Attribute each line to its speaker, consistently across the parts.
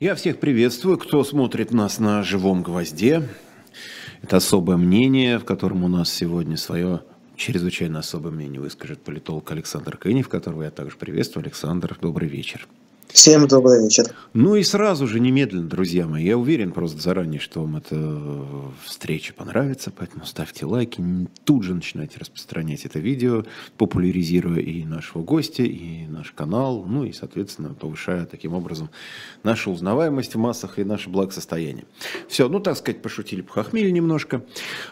Speaker 1: Я всех приветствую, кто смотрит нас на живом гвозде. Это особое мнение, в котором у нас сегодня свое чрезвычайно особое мнение выскажет политолог Александр Кынев, которого я также приветствую. Александр, добрый вечер.
Speaker 2: Всем добрый вечер.
Speaker 1: Ну и сразу же, немедленно, друзья мои, я уверен просто заранее, что вам эта встреча понравится, поэтому ставьте лайки, тут же начинайте распространять это видео, популяризируя и нашего гостя, и наш канал, ну и, соответственно, повышая таким образом нашу узнаваемость в массах и наше благосостояние. Все, ну, так сказать, пошутили, похохмели немножко.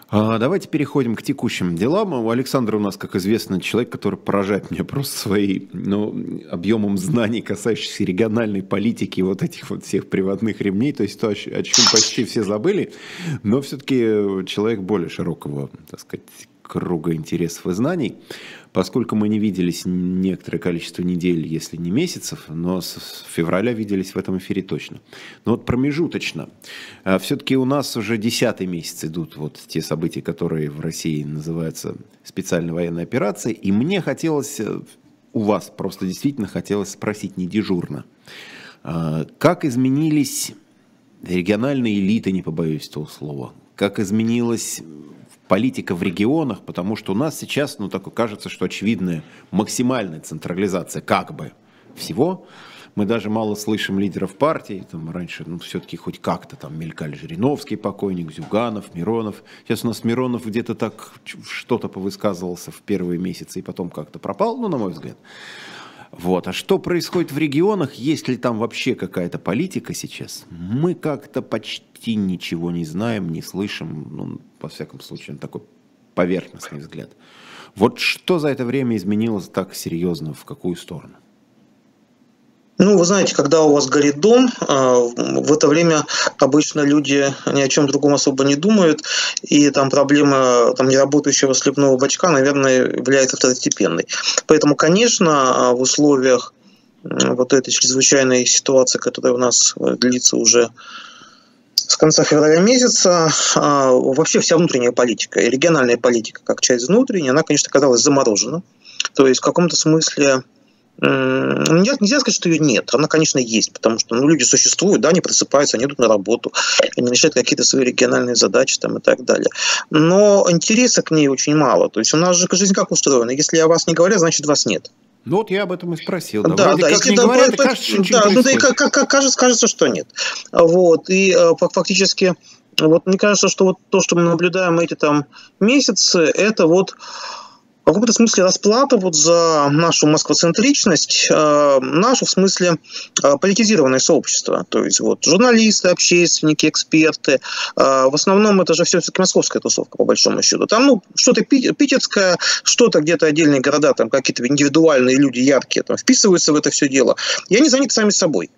Speaker 1: А, давайте переходим к текущим делам. У Александра у нас, как известно, человек, который поражает меня просто своей, ну, объемом знаний, касающихся региональной политики вот этих вот всех приводных ремней, то есть то, о чем почти все забыли, но все-таки человек более широкого, так сказать, круга интересов и знаний, поскольку мы не виделись некоторое количество недель, если не месяцев, но с февраля виделись в этом эфире точно. Но вот промежуточно. А все-таки у нас уже десятый месяц идут вот те события, которые в России называются специальной военной операцией, и мне хотелось э, у вас просто действительно хотелось спросить, не дежурно. А, как изменились региональные элиты, не побоюсь этого слова? Как изменилась политика в регионах? Потому что у нас сейчас, ну, так кажется, что очевидная максимальная централизация как бы всего – мы даже мало слышим лидеров партий. Там раньше, ну, все-таки хоть как-то там мелькали Жириновский покойник, Зюганов, Миронов. Сейчас у нас Миронов где-то так что-то повысказывался в первые месяцы и потом как-то пропал, ну, на мой взгляд. Вот. А что происходит в регионах? Есть ли там вообще какая-то политика сейчас? Мы как-то почти ничего не знаем, не слышим. Ну, во всяком случае, такой поверхностный взгляд. Вот что за это время изменилось так серьезно, в какую сторону?
Speaker 2: Ну, вы знаете, когда у вас горит дом, а, в это время обычно люди ни о чем другом особо не думают, и там проблема там, неработающего слепного бачка, наверное, является второстепенной. Поэтому, конечно, в условиях вот этой чрезвычайной ситуации, которая у нас длится уже с конца февраля месяца, а, вообще вся внутренняя политика и региональная политика, как часть внутренней, она, конечно, оказалась заморожена. То есть в каком-то смысле Нельзя, нельзя сказать, что ее нет. Она, конечно, есть, потому что ну, люди существуют, да, они просыпаются, они идут на работу, они решают какие-то свои региональные задачи там, и так далее. Но интереса к ней очень мало. То есть у нас же жизнь как устроена? Если о вас не говорят, значит вас нет.
Speaker 1: Ну вот я об этом и спросил.
Speaker 2: Да, да, да если не да, говорят, по, кажется, да, ну, да, и как, как, кажется, кажется, что нет. Вот, и э, фактически, вот мне кажется, что вот то, что мы наблюдаем эти там месяцы, это вот в каком-то смысле расплата вот за нашу москвоцентричность, э, нашу в смысле э, политизированное сообщество. То есть вот журналисты, общественники, эксперты. Э, в основном это же все-таки московская тусовка, по большому счету. Там ну, что-то питерское, что-то где-то отдельные города, там какие-то индивидуальные люди яркие там, вписываются в это все дело. И они заняты сами собой.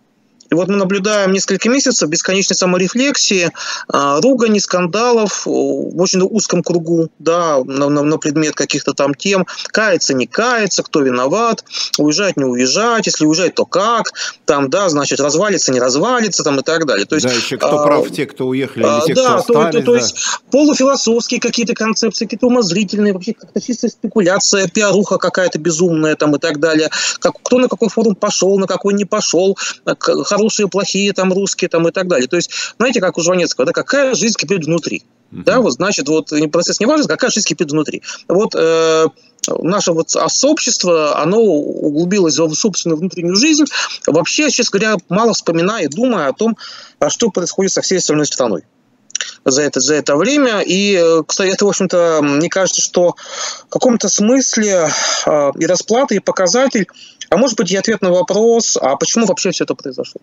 Speaker 2: И вот мы наблюдаем несколько месяцев бесконечной саморефлексии, а, ругани, скандалов в очень узком кругу, да, на, на, на предмет каких-то там тем, кается, не кается, кто виноват, уезжать, не уезжать, если уезжать, то как, там, да, значит, развалится, не развалится, там и так далее. То есть,
Speaker 1: да, еще кто а, прав, те, кто уехали, а, те,
Speaker 2: да,
Speaker 1: кто остались.
Speaker 2: То, то, то да. есть полуфилософские какие-то концепции, какие-то умозрительные, вообще как-то чистая спекуляция, пиаруха какая-то безумная там и так далее. Как, кто на какой форум пошел, на какой не пошел, хорошие, плохие, там, русские, там, и так далее. То есть, знаете, как у Жванецкого, да, какая жизнь кипит внутри. Uh-huh. Да, вот, значит, вот процесс не важен, какая жизнь кипит внутри. Вот э, наше вот сообщество, оно углубилось в собственную внутреннюю жизнь, вообще, честно говоря, мало вспоминая и думая о том, а что происходит со всей остальной страной за это, за это время. И, э, кстати, это, в общем-то, мне кажется, что в каком-то смысле э, и расплата, и показатель, а может быть и ответ на вопрос, а почему вообще все это произошло?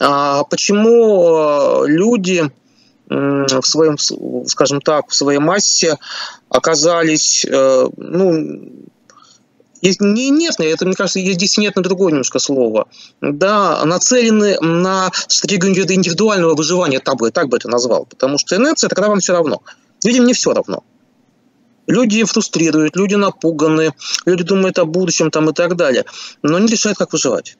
Speaker 2: А почему э, люди в своем, скажем так, в своей массе оказались, ну, есть, не, нет, это, мне кажется, здесь нет на другое немножко слово. Да, нацелены на стратегию индивидуального выживания, так бы, так бы это назвал. Потому что инерция – это когда вам все равно. Людям не все равно. Люди фрустрируют, люди напуганы, люди думают о будущем там, и так далее. Но не решают, как выживать.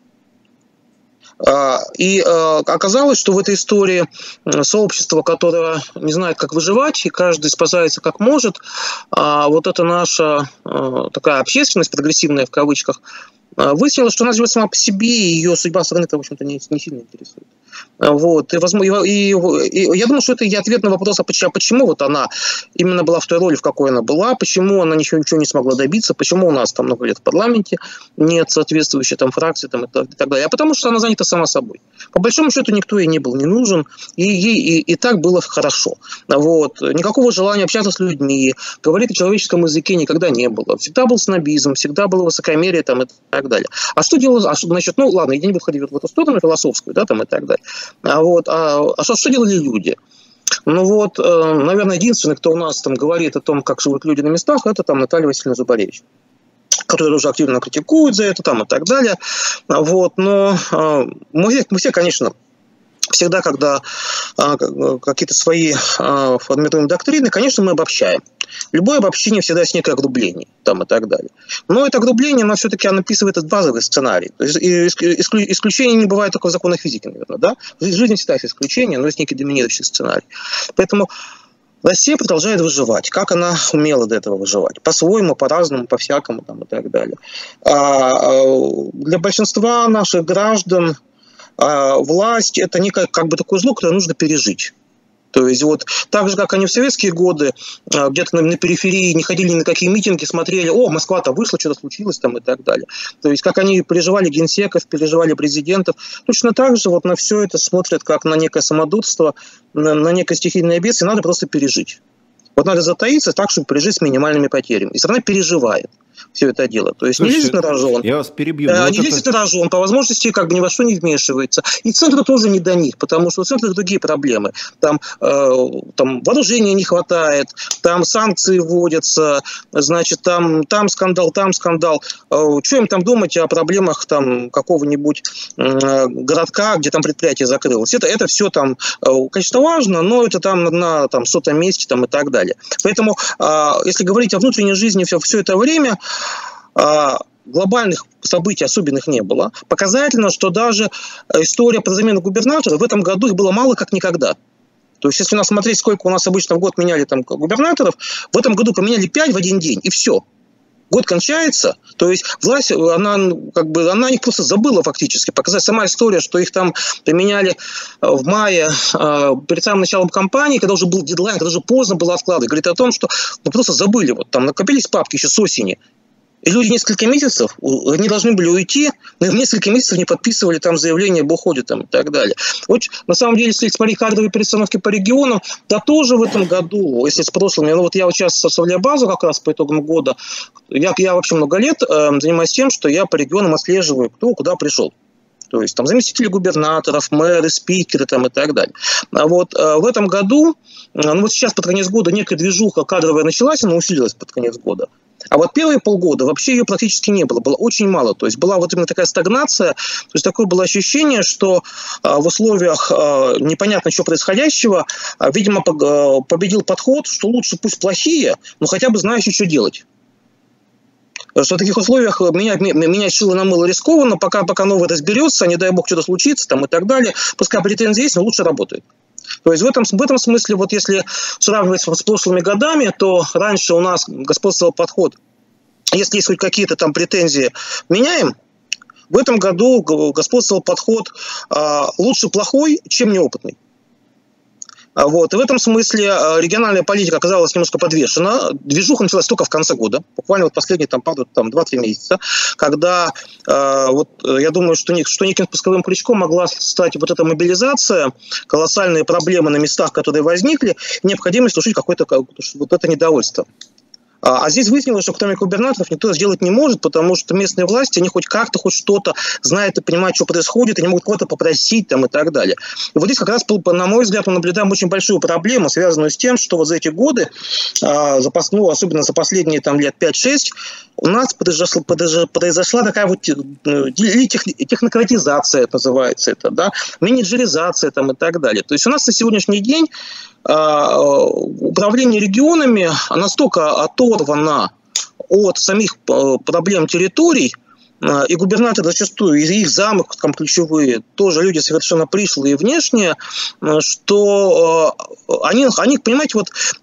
Speaker 2: А, и а, оказалось, что в этой истории сообщество, которое не знает, как выживать, и каждый спасается как может, а вот эта наша такая общественность, прогрессивная в кавычках, выяснилось, что она живет сама по себе, и ее судьба страны-то, в общем-то, не, не сильно интересует. Вот. И, возможно, и, и, я думаю, что это и ответ на вопрос, а почему, а почему вот она именно была в той роли, в какой она была, почему она ничего, ничего не смогла добиться, почему у нас там много лет в парламенте нет соответствующей там фракции там, и, так, и так далее. А потому что она занята сама собой. По большому счету никто ей не был не нужен, и ей и, и так было хорошо. Вот. Никакого желания общаться с людьми, говорить о человеческом языке никогда не было. Всегда был снобизм, всегда было высокомерие там, и так далее. А что делать? А, значит, ну ладно, я не буду ходить в эту сторону философскую, да, там и так далее. А, вот, а, а что, что делали люди? Ну вот, э, наверное, единственный, кто у нас там говорит о том, как живут люди на местах, это там Наталья Васильевна Зубаревич которые уже активно критикуют за это там и так далее. Вот, но э, мы, мы все, конечно, всегда, когда а, какие-то свои а, формируем доктрины, конечно, мы обобщаем. Любое обобщение всегда есть некое огрубление там, и так далее. Но это огрубление, оно все-таки описывает этот базовый сценарий. То есть, исключений не бывает только в законах физики, наверное. Да? В жизни всегда есть исключения, но есть некий доминирующий сценарий. Поэтому Россия продолжает выживать. Как она умела до этого выживать? По-своему, по-разному, по-всякому там, и так далее. А, а для большинства наших граждан а власть – это некое как бы такое зло, которое нужно пережить. То есть вот так же, как они в советские годы а, где-то на, на периферии не ходили ни на какие митинги, смотрели, о, Москва-то вышла, что-то случилось там и так далее. То есть как они переживали генсеков, переживали президентов, точно так же вот на все это смотрят как на некое самодурство, на, на некое стихийное бедствие, надо просто пережить. Вот надо затаиться так, чтобы пережить с минимальными потерями. И страна переживает все это дело. То есть Слушайте, не лезет на рожон.
Speaker 1: Я вас перебью.
Speaker 2: А, не вот лезет это... на рожон, по возможности как бы ни во что не вмешивается. И центру тоже не до них, потому что у центра другие проблемы. Там, э, там вооружения не хватает, там санкции вводятся, значит, там, там скандал, там скандал. Э, что им там думать о проблемах там какого-нибудь э, городка, где там предприятие закрылось? Это, это все там, э, конечно, важно, но это там на там, сотом месте там, и так далее. Поэтому, э, если говорить о внутренней жизни все, все это время, глобальных событий особенных не было. Показательно, что даже история по замену губернатора в этом году их было мало как никогда. То есть, если у нас смотреть, сколько у нас обычно в год меняли там губернаторов, в этом году поменяли 5 в один день, и все. Год кончается, то есть власть, она как бы, она их просто забыла фактически. Показать сама история, что их там поменяли э, в мае, э, перед самым началом кампании, когда уже был дедлайн, когда уже поздно было откладывать, говорит о том, что ну, просто забыли. Вот там накопились папки еще с осени, и люди несколько месяцев, они должны были уйти, но несколько месяцев не подписывали там заявление об уходе там, и так далее. Вот, на самом деле, если смотреть кадровые перестановки по регионам, да тоже в этом году, если с прошлыми, ну вот я вот сейчас составляю базу как раз по итогам года, я, я вообще много лет э, занимаюсь тем, что я по регионам отслеживаю, кто куда пришел то есть там заместители губернаторов, мэры, спикеры там, и так далее. А вот э, в этом году, э, ну вот сейчас под конец года некая движуха кадровая началась, она усилилась под конец года. А вот первые полгода вообще ее практически не было, было очень мало. То есть была вот именно такая стагнация, то есть такое было ощущение, что а, в условиях а, непонятно чего происходящего, а, видимо, победил подход, что лучше пусть плохие, но хотя бы знаешь, что делать что в таких условиях менять, менять шило на мыло рискованно, пока, пока новый разберется, не дай бог что-то случится там, и так далее, пускай претензии есть, но лучше работает. То есть в этом, в этом смысле, вот если сравнивать с прошлыми годами, то раньше у нас господствовал подход, если есть хоть какие-то там претензии, меняем, в этом году господствовал подход а, лучше плохой, чем неопытный. А, вот. И в этом смысле а, региональная политика оказалась немножко подвешена. Движуха началась только в конце года, буквально вот последние там, там 2-3 месяца, когда э, вот, я думаю, что, что неким спусковым крючком могла стать вот эта мобилизация, колоссальные проблемы на местах, которые возникли, необходимость тушить какое-то вот это недовольство. А, а здесь выяснилось, что кроме губернаторов никто сделать не может, потому что местные власти, они хоть как-то, хоть что-то знают и понимают, что происходит, они могут кого-то попросить там и так далее. И вот здесь как раз, на мой взгляд, мы наблюдаем очень большую проблему, связанную с тем, что вот за эти годы, а, ну, особенно за последние там лет 5-6, у нас произошла, произошла такая вот э, технократизация, это называется это, да, менеджеризация там и так далее. То есть у нас на сегодняшний день а, управление регионами настолько оторвано от самих э, проблем территорий, э, и губернаторы зачастую, и их замы там ключевые, тоже люди совершенно пришлые внешние, что они, они понимаете, вот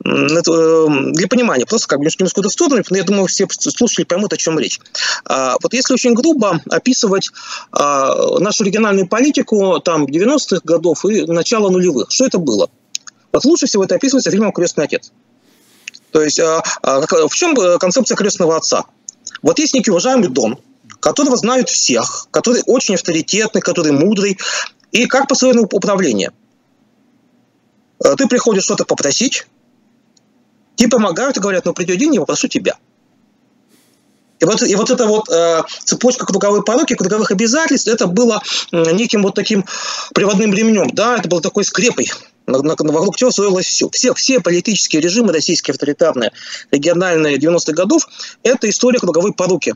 Speaker 2: для понимания, просто как бы немножко в сторону, я думаю, все слушатели поймут, о чем речь. А, вот если очень грубо описывать а, нашу региональную политику там 90-х годов и начала нулевых, что это было? Вот лучше всего это описывается фильмом «Крестный отец». То есть а, в чем э, концепция крестного отца? Вот есть некий уважаемый дом, которого знают всех, который очень авторитетный, который мудрый, и как построено управление. Э, ты приходишь что-то попросить, тебе помогают и говорят, ну придет день, я попрошу тебя. И вот, и вот эта вот э, цепочка круговой пороки, круговых обязательств, это было неким вот таким приводным ремнем, да, это было такой скрепой, на, на, вокруг чего строилось все. все. Все политические режимы российские авторитарные, региональные 90-х годов, это история круговой поруки.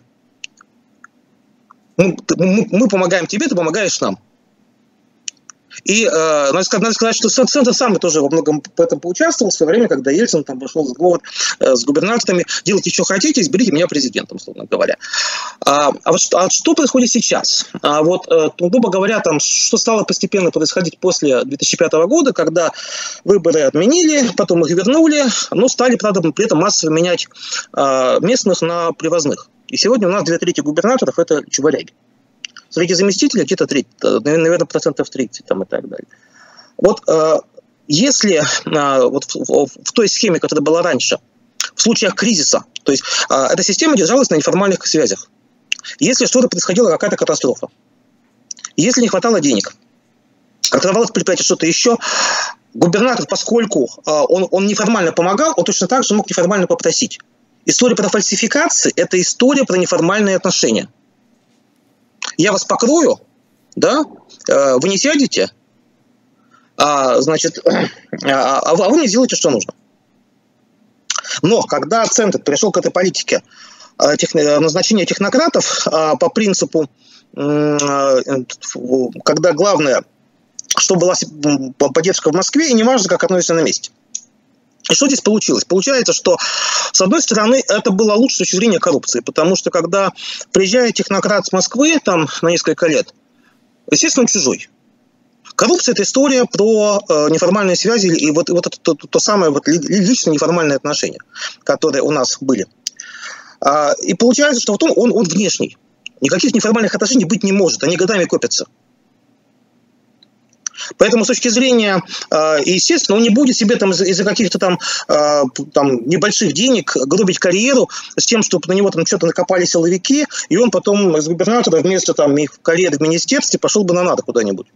Speaker 2: Мы, мы, мы помогаем тебе, ты помогаешь нам. И э, надо, сказать, надо сказать, что Центр сам тоже во многом в этом поучаствовал в свое время, когда Ельцин там пошел в сговор э, с губернаторами, делайте, что хотите, изберите меня президентом, условно говоря. А, а, вот, а что происходит сейчас? А вот, э, грубо говоря, там, что стало постепенно происходить после 2005 года, когда выборы отменили, потом их вернули, но стали, правда, при этом массово менять э, местных на привозных. И сегодня у нас две трети губернаторов – это чебаряги. Среди заместителей где-то треть, э, наверное, процентов 30 там, и так далее. Вот э, если э, вот в той схеме, которая была раньше, в случаях кризиса, то есть эта система держалась на неформальных связях. Если что-то происходило, какая-то катастрофа, если не хватало денег, открывалось предприятие, что-то еще, губернатор, поскольку он, он неформально помогал, он точно так же мог неформально попросить. История про фальсификации – это история про неформальные отношения – я вас покрою, да, э, вы не сядете, а, значит, а, а вы мне сделаете, что нужно. Но когда Центр пришел к этой политике э, назначения технократов э, по принципу, когда главное, что была поддержка в Москве, и неважно, как относится на месте. И что здесь получилось? Получается, что, с одной стороны, это было лучше с точки зрения коррупции, потому что, когда приезжает технократ с Москвы там, на несколько лет, естественно, он чужой. Коррупция – это история про э, неформальные связи и вот, вот это то, то самое вот, личное неформальные отношения, которые у нас были. А, и получается, что вот он, он, он внешний. Никаких неформальных отношений быть не может, они годами копятся. Поэтому с точки зрения, э, естественно, он не будет себе там из-за каких-то там, э, там небольших денег гробить карьеру с тем, чтобы на него там что-то накопали силовики, и он потом из губернатора вместо там карьеры в министерстве пошел бы на надо куда-нибудь.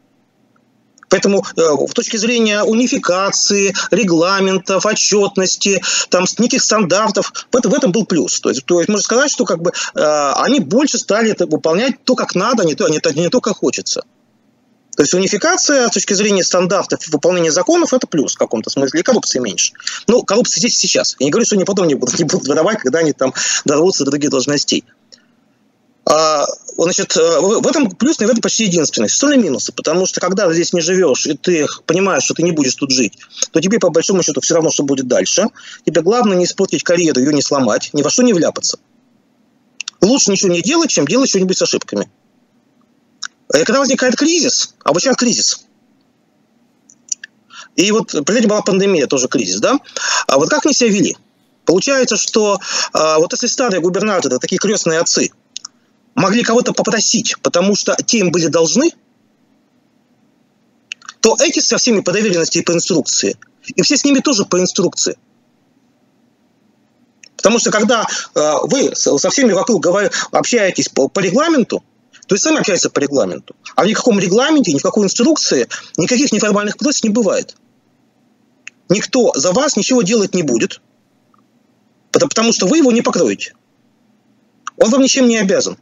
Speaker 2: Поэтому э, в точке зрения унификации, регламентов, отчетности, там, неких стандартов, в этом, в этом был плюс. То есть, то есть можно сказать, что как бы, э, они больше стали это выполнять то, как надо, а не то, а не, не то, как хочется. То есть унификация с точки зрения стандартов выполнения законов – это плюс в каком-то смысле, и коррупции меньше. Ну, коррупция здесь сейчас. Я не говорю, что они потом не будут, не будут выдавать, когда они там дорвутся до других должностей. А, значит, э, в этом плюс, наверное, почти единственный. Остальные минусы, потому что когда здесь не живешь, и ты понимаешь, что ты не будешь тут жить, то тебе, по большому счету, все равно, что будет дальше. Тебе главное не испортить карьеру, ее не сломать, ни во что не вляпаться. Лучше ничего не делать, чем делать что-нибудь с ошибками. И когда возникает кризис, а сейчас кризис, и вот, представляете, была пандемия, тоже кризис, да? А вот как они себя вели? Получается, что а, вот если старые губернаторы, такие крестные отцы, могли кого-то попросить, потому что те им были должны, то эти со всеми по доверенности и по инструкции, и все с ними тоже по инструкции. Потому что когда э, вы со всеми вокруг общаетесь по, по регламенту, то есть сами общаются по регламенту. А в никаком регламенте, ни в какой инструкции никаких неформальных просьб не бывает. Никто за вас ничего делать не будет, потому что вы его не покроете. Он вам ничем не обязан.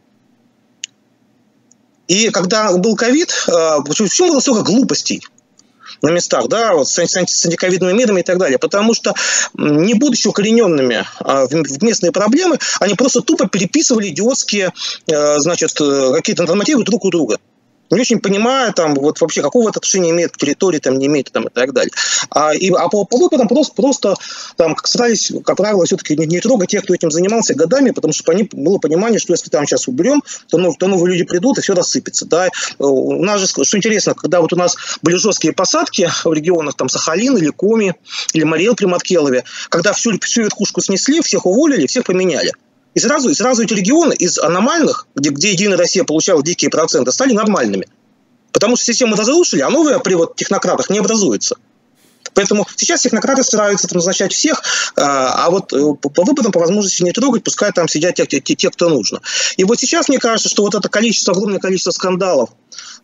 Speaker 2: И когда был ковид, э, почему было столько глупостей? На местах, да, вот с, с, антиковидными мерами и так далее. Потому что, не будучи укорененными а, в, местные проблемы, они просто тупо переписывали идиотские, а, значит, э, какие-то нормативы друг у друга. Не очень понимая, там, вот вообще, какого это отношения имеет к территории, там, не имеет, там, и так далее. А, и, а по, по выпадам просто, просто там, старались, как правило, все-таки не, не трогать тех, кто этим занимался годами, потому что они, было понимание, что если там сейчас уберем, то, ну, то новые люди придут, и все рассыпется. Да? У нас же, что интересно, когда вот у нас были жесткие посадки в регионах, там, Сахалин или Коми, или Мариэл при Маткелове, когда всю, всю верхушку снесли, всех уволили, всех поменяли. И сразу, и сразу эти регионы из аномальных, где, где Единая Россия получала дикие проценты, стали нормальными. Потому что систему разрушили, а новая при вот технократах не образуется. Поэтому сейчас технократы стараются там, назначать всех, а, а вот э, по выпадам по возможности не трогать, пускай там сидят те, те, те, кто нужно. И вот сейчас мне кажется, что вот это количество, огромное количество скандалов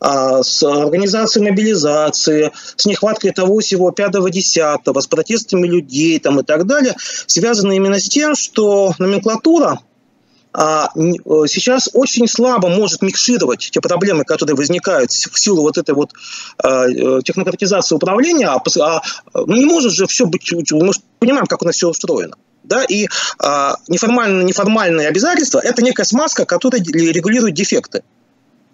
Speaker 2: а, с организацией мобилизации, с нехваткой того всего пятого десятого, с протестами людей там, и так далее, связано именно с тем, что номенклатура сейчас очень слабо может микшировать те проблемы, которые возникают в силу вот этой вот а, э, технократизации управления, а, а ну, не может же все быть, мы понимаем, как у нас все устроено. Да, и а, неформальные, неформальные обязательства – это некая смазка, которая регулирует дефекты.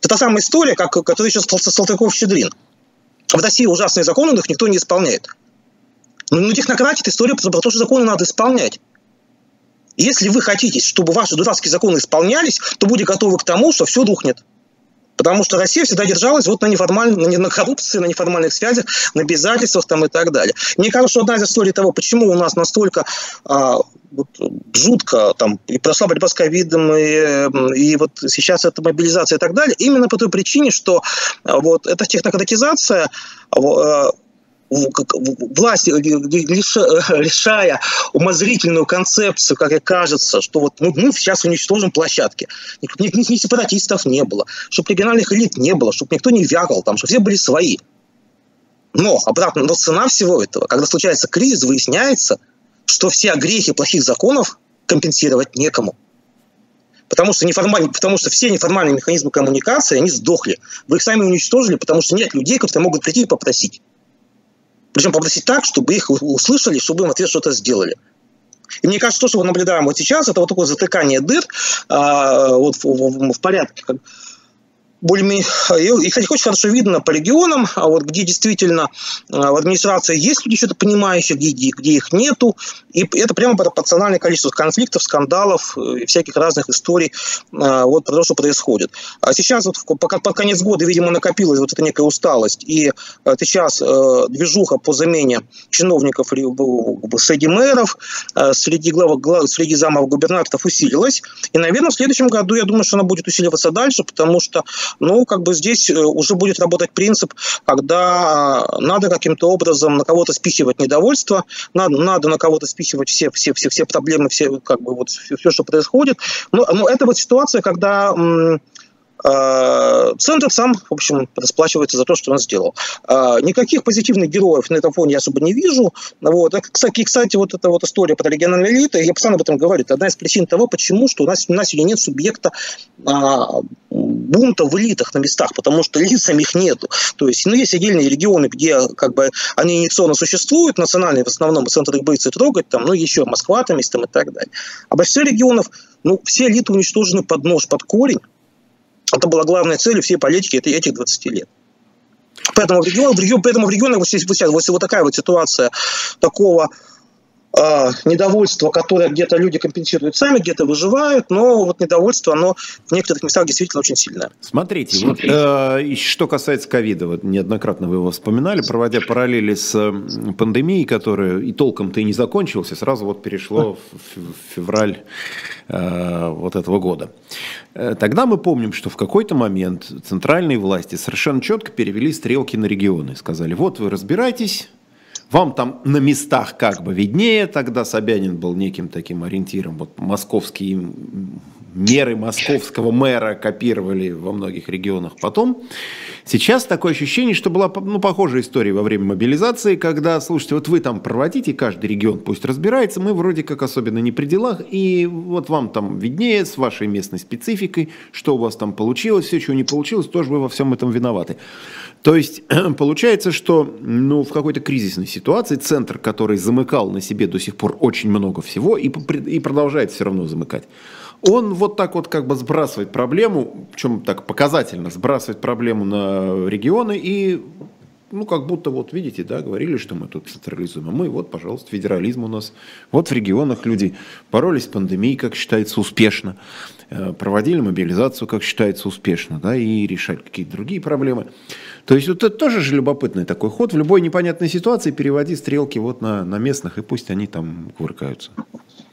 Speaker 2: Это та самая история, как, которая сейчас Салтыков-Щедрин. В России ужасные законы, но их никто не исполняет. Ну технократия – это история про то, что законы надо исполнять. Если вы хотите, чтобы ваши дурацкие законы исполнялись, то будьте готовы к тому, что все рухнет. Потому что Россия всегда держалась вот на, неформальной, на коррупции, на неформальных связях, на обязательствах там и так далее. Мне кажется, что одна из историй того, почему у нас настолько а, вот, жутко там и прошла борьба с ковидом, и, и вот сейчас это мобилизация и так далее, именно по той причине, что а, вот эта технократизация а, власть, решая умозрительную концепцию, как и кажется, что вот мы, мы сейчас уничтожим площадки. Ни, ни, ни сепаратистов не было, чтобы региональных элит не было, чтобы никто не вякал там, чтобы все были свои. Но обратно, но цена всего этого, когда случается кризис, выясняется, что все грехи плохих законов компенсировать некому. Потому что, неформальные, потому что все неформальные механизмы коммуникации, они сдохли. Вы их сами уничтожили, потому что нет людей, которые могут прийти и попросить. Причем попросить так, чтобы их услышали, чтобы им ответ что-то сделали. И мне кажется, то, что мы наблюдаем вот сейчас, это вот такое затыкание дыр а, вот в, в, в порядке, более и, кстати, очень хорошо видно по регионам, а вот где действительно а, в администрации есть люди что-то понимающие, где, где их нету, и это прямо пропорциональное количество конфликтов, скандалов э, и всяких разных историй а, вот про то, что происходит. А сейчас вот пока под конец года, видимо, накопилась вот эта некая усталость, и сейчас э, движуха по замене чиновников среди мэров, среди, глав, среди замов губернаторов усилилась, и, наверное, в следующем году, я думаю, что она будет усиливаться дальше, потому что ну, как бы здесь э, уже будет работать принцип, когда а, надо каким-то образом на кого-то спихивать недовольство, надо, надо на кого-то спихивать все, все, все, все проблемы, все, как бы вот все, все что происходит. Но, но это вот ситуация, когда а, Центр сам, в общем, расплачивается за то, что он сделал. А, никаких позитивных героев на этом фоне я особо не вижу. Вот. Кстати, кстати, вот эта вот история про региональные элиты, я постоянно об этом говорю, это одна из причин того, почему что у нас, у нас сегодня нет субъекта а, бунта в элитах на местах, потому что элит самих нету. То есть, ну, есть отдельные регионы, где как бы они инъекционно существуют, национальные в основном, центр их боится трогать, там, ну, еще Москва там есть там и так далее. А большинство регионов, ну, все элиты уничтожены под нож, под корень, это была главная цель всей политики этих 20 лет. Поэтому в регионах, поэтому в регионах вот, сейчас, вот, вот такая вот ситуация такого э, недовольства, которое где-то люди компенсируют сами, где-то выживают, но вот недовольство, оно в некоторых местах действительно очень сильное.
Speaker 1: Смотрите, Смотрите. Вот, э, что касается ковида, вот неоднократно вы его вспоминали, проводя параллели с пандемией, которая и толком-то и не закончилась, и сразу вот перешло в февраль э, вот этого года. Э, тогда мы помним, что в какой-то момент центральные власти совершенно четко перевели стрелки на регионы. Сказали, вот вы разбирайтесь, вам там на местах как бы виднее, тогда Собянин был неким таким ориентиром, вот московские меры московского мэра копировали во многих регионах потом. Сейчас такое ощущение, что была ну, похожая история во время мобилизации, когда, слушайте, вот вы там проводите, каждый регион пусть разбирается, мы вроде как особенно не при делах, и вот вам там виднее с вашей местной спецификой, что у вас там получилось, все, чего не получилось, тоже вы во всем этом виноваты. То есть получается, что ну, в какой-то кризисной ситуации центр, который замыкал на себе до сих пор очень много всего и, и продолжает все равно замыкать, он вот так вот как бы сбрасывает проблему, чем так показательно сбрасывает проблему на регионы и ну, как будто, вот видите, да, говорили, что мы тут централизуем, а мы, вот, пожалуйста, федерализм у нас. Вот в регионах люди боролись с пандемией, как считается, успешно, э, проводили мобилизацию, как считается, успешно, да, и решали какие-то другие проблемы. То есть вот это тоже же любопытный такой ход. В любой непонятной ситуации переводи стрелки вот на, на местных, и пусть они там кувыркаются.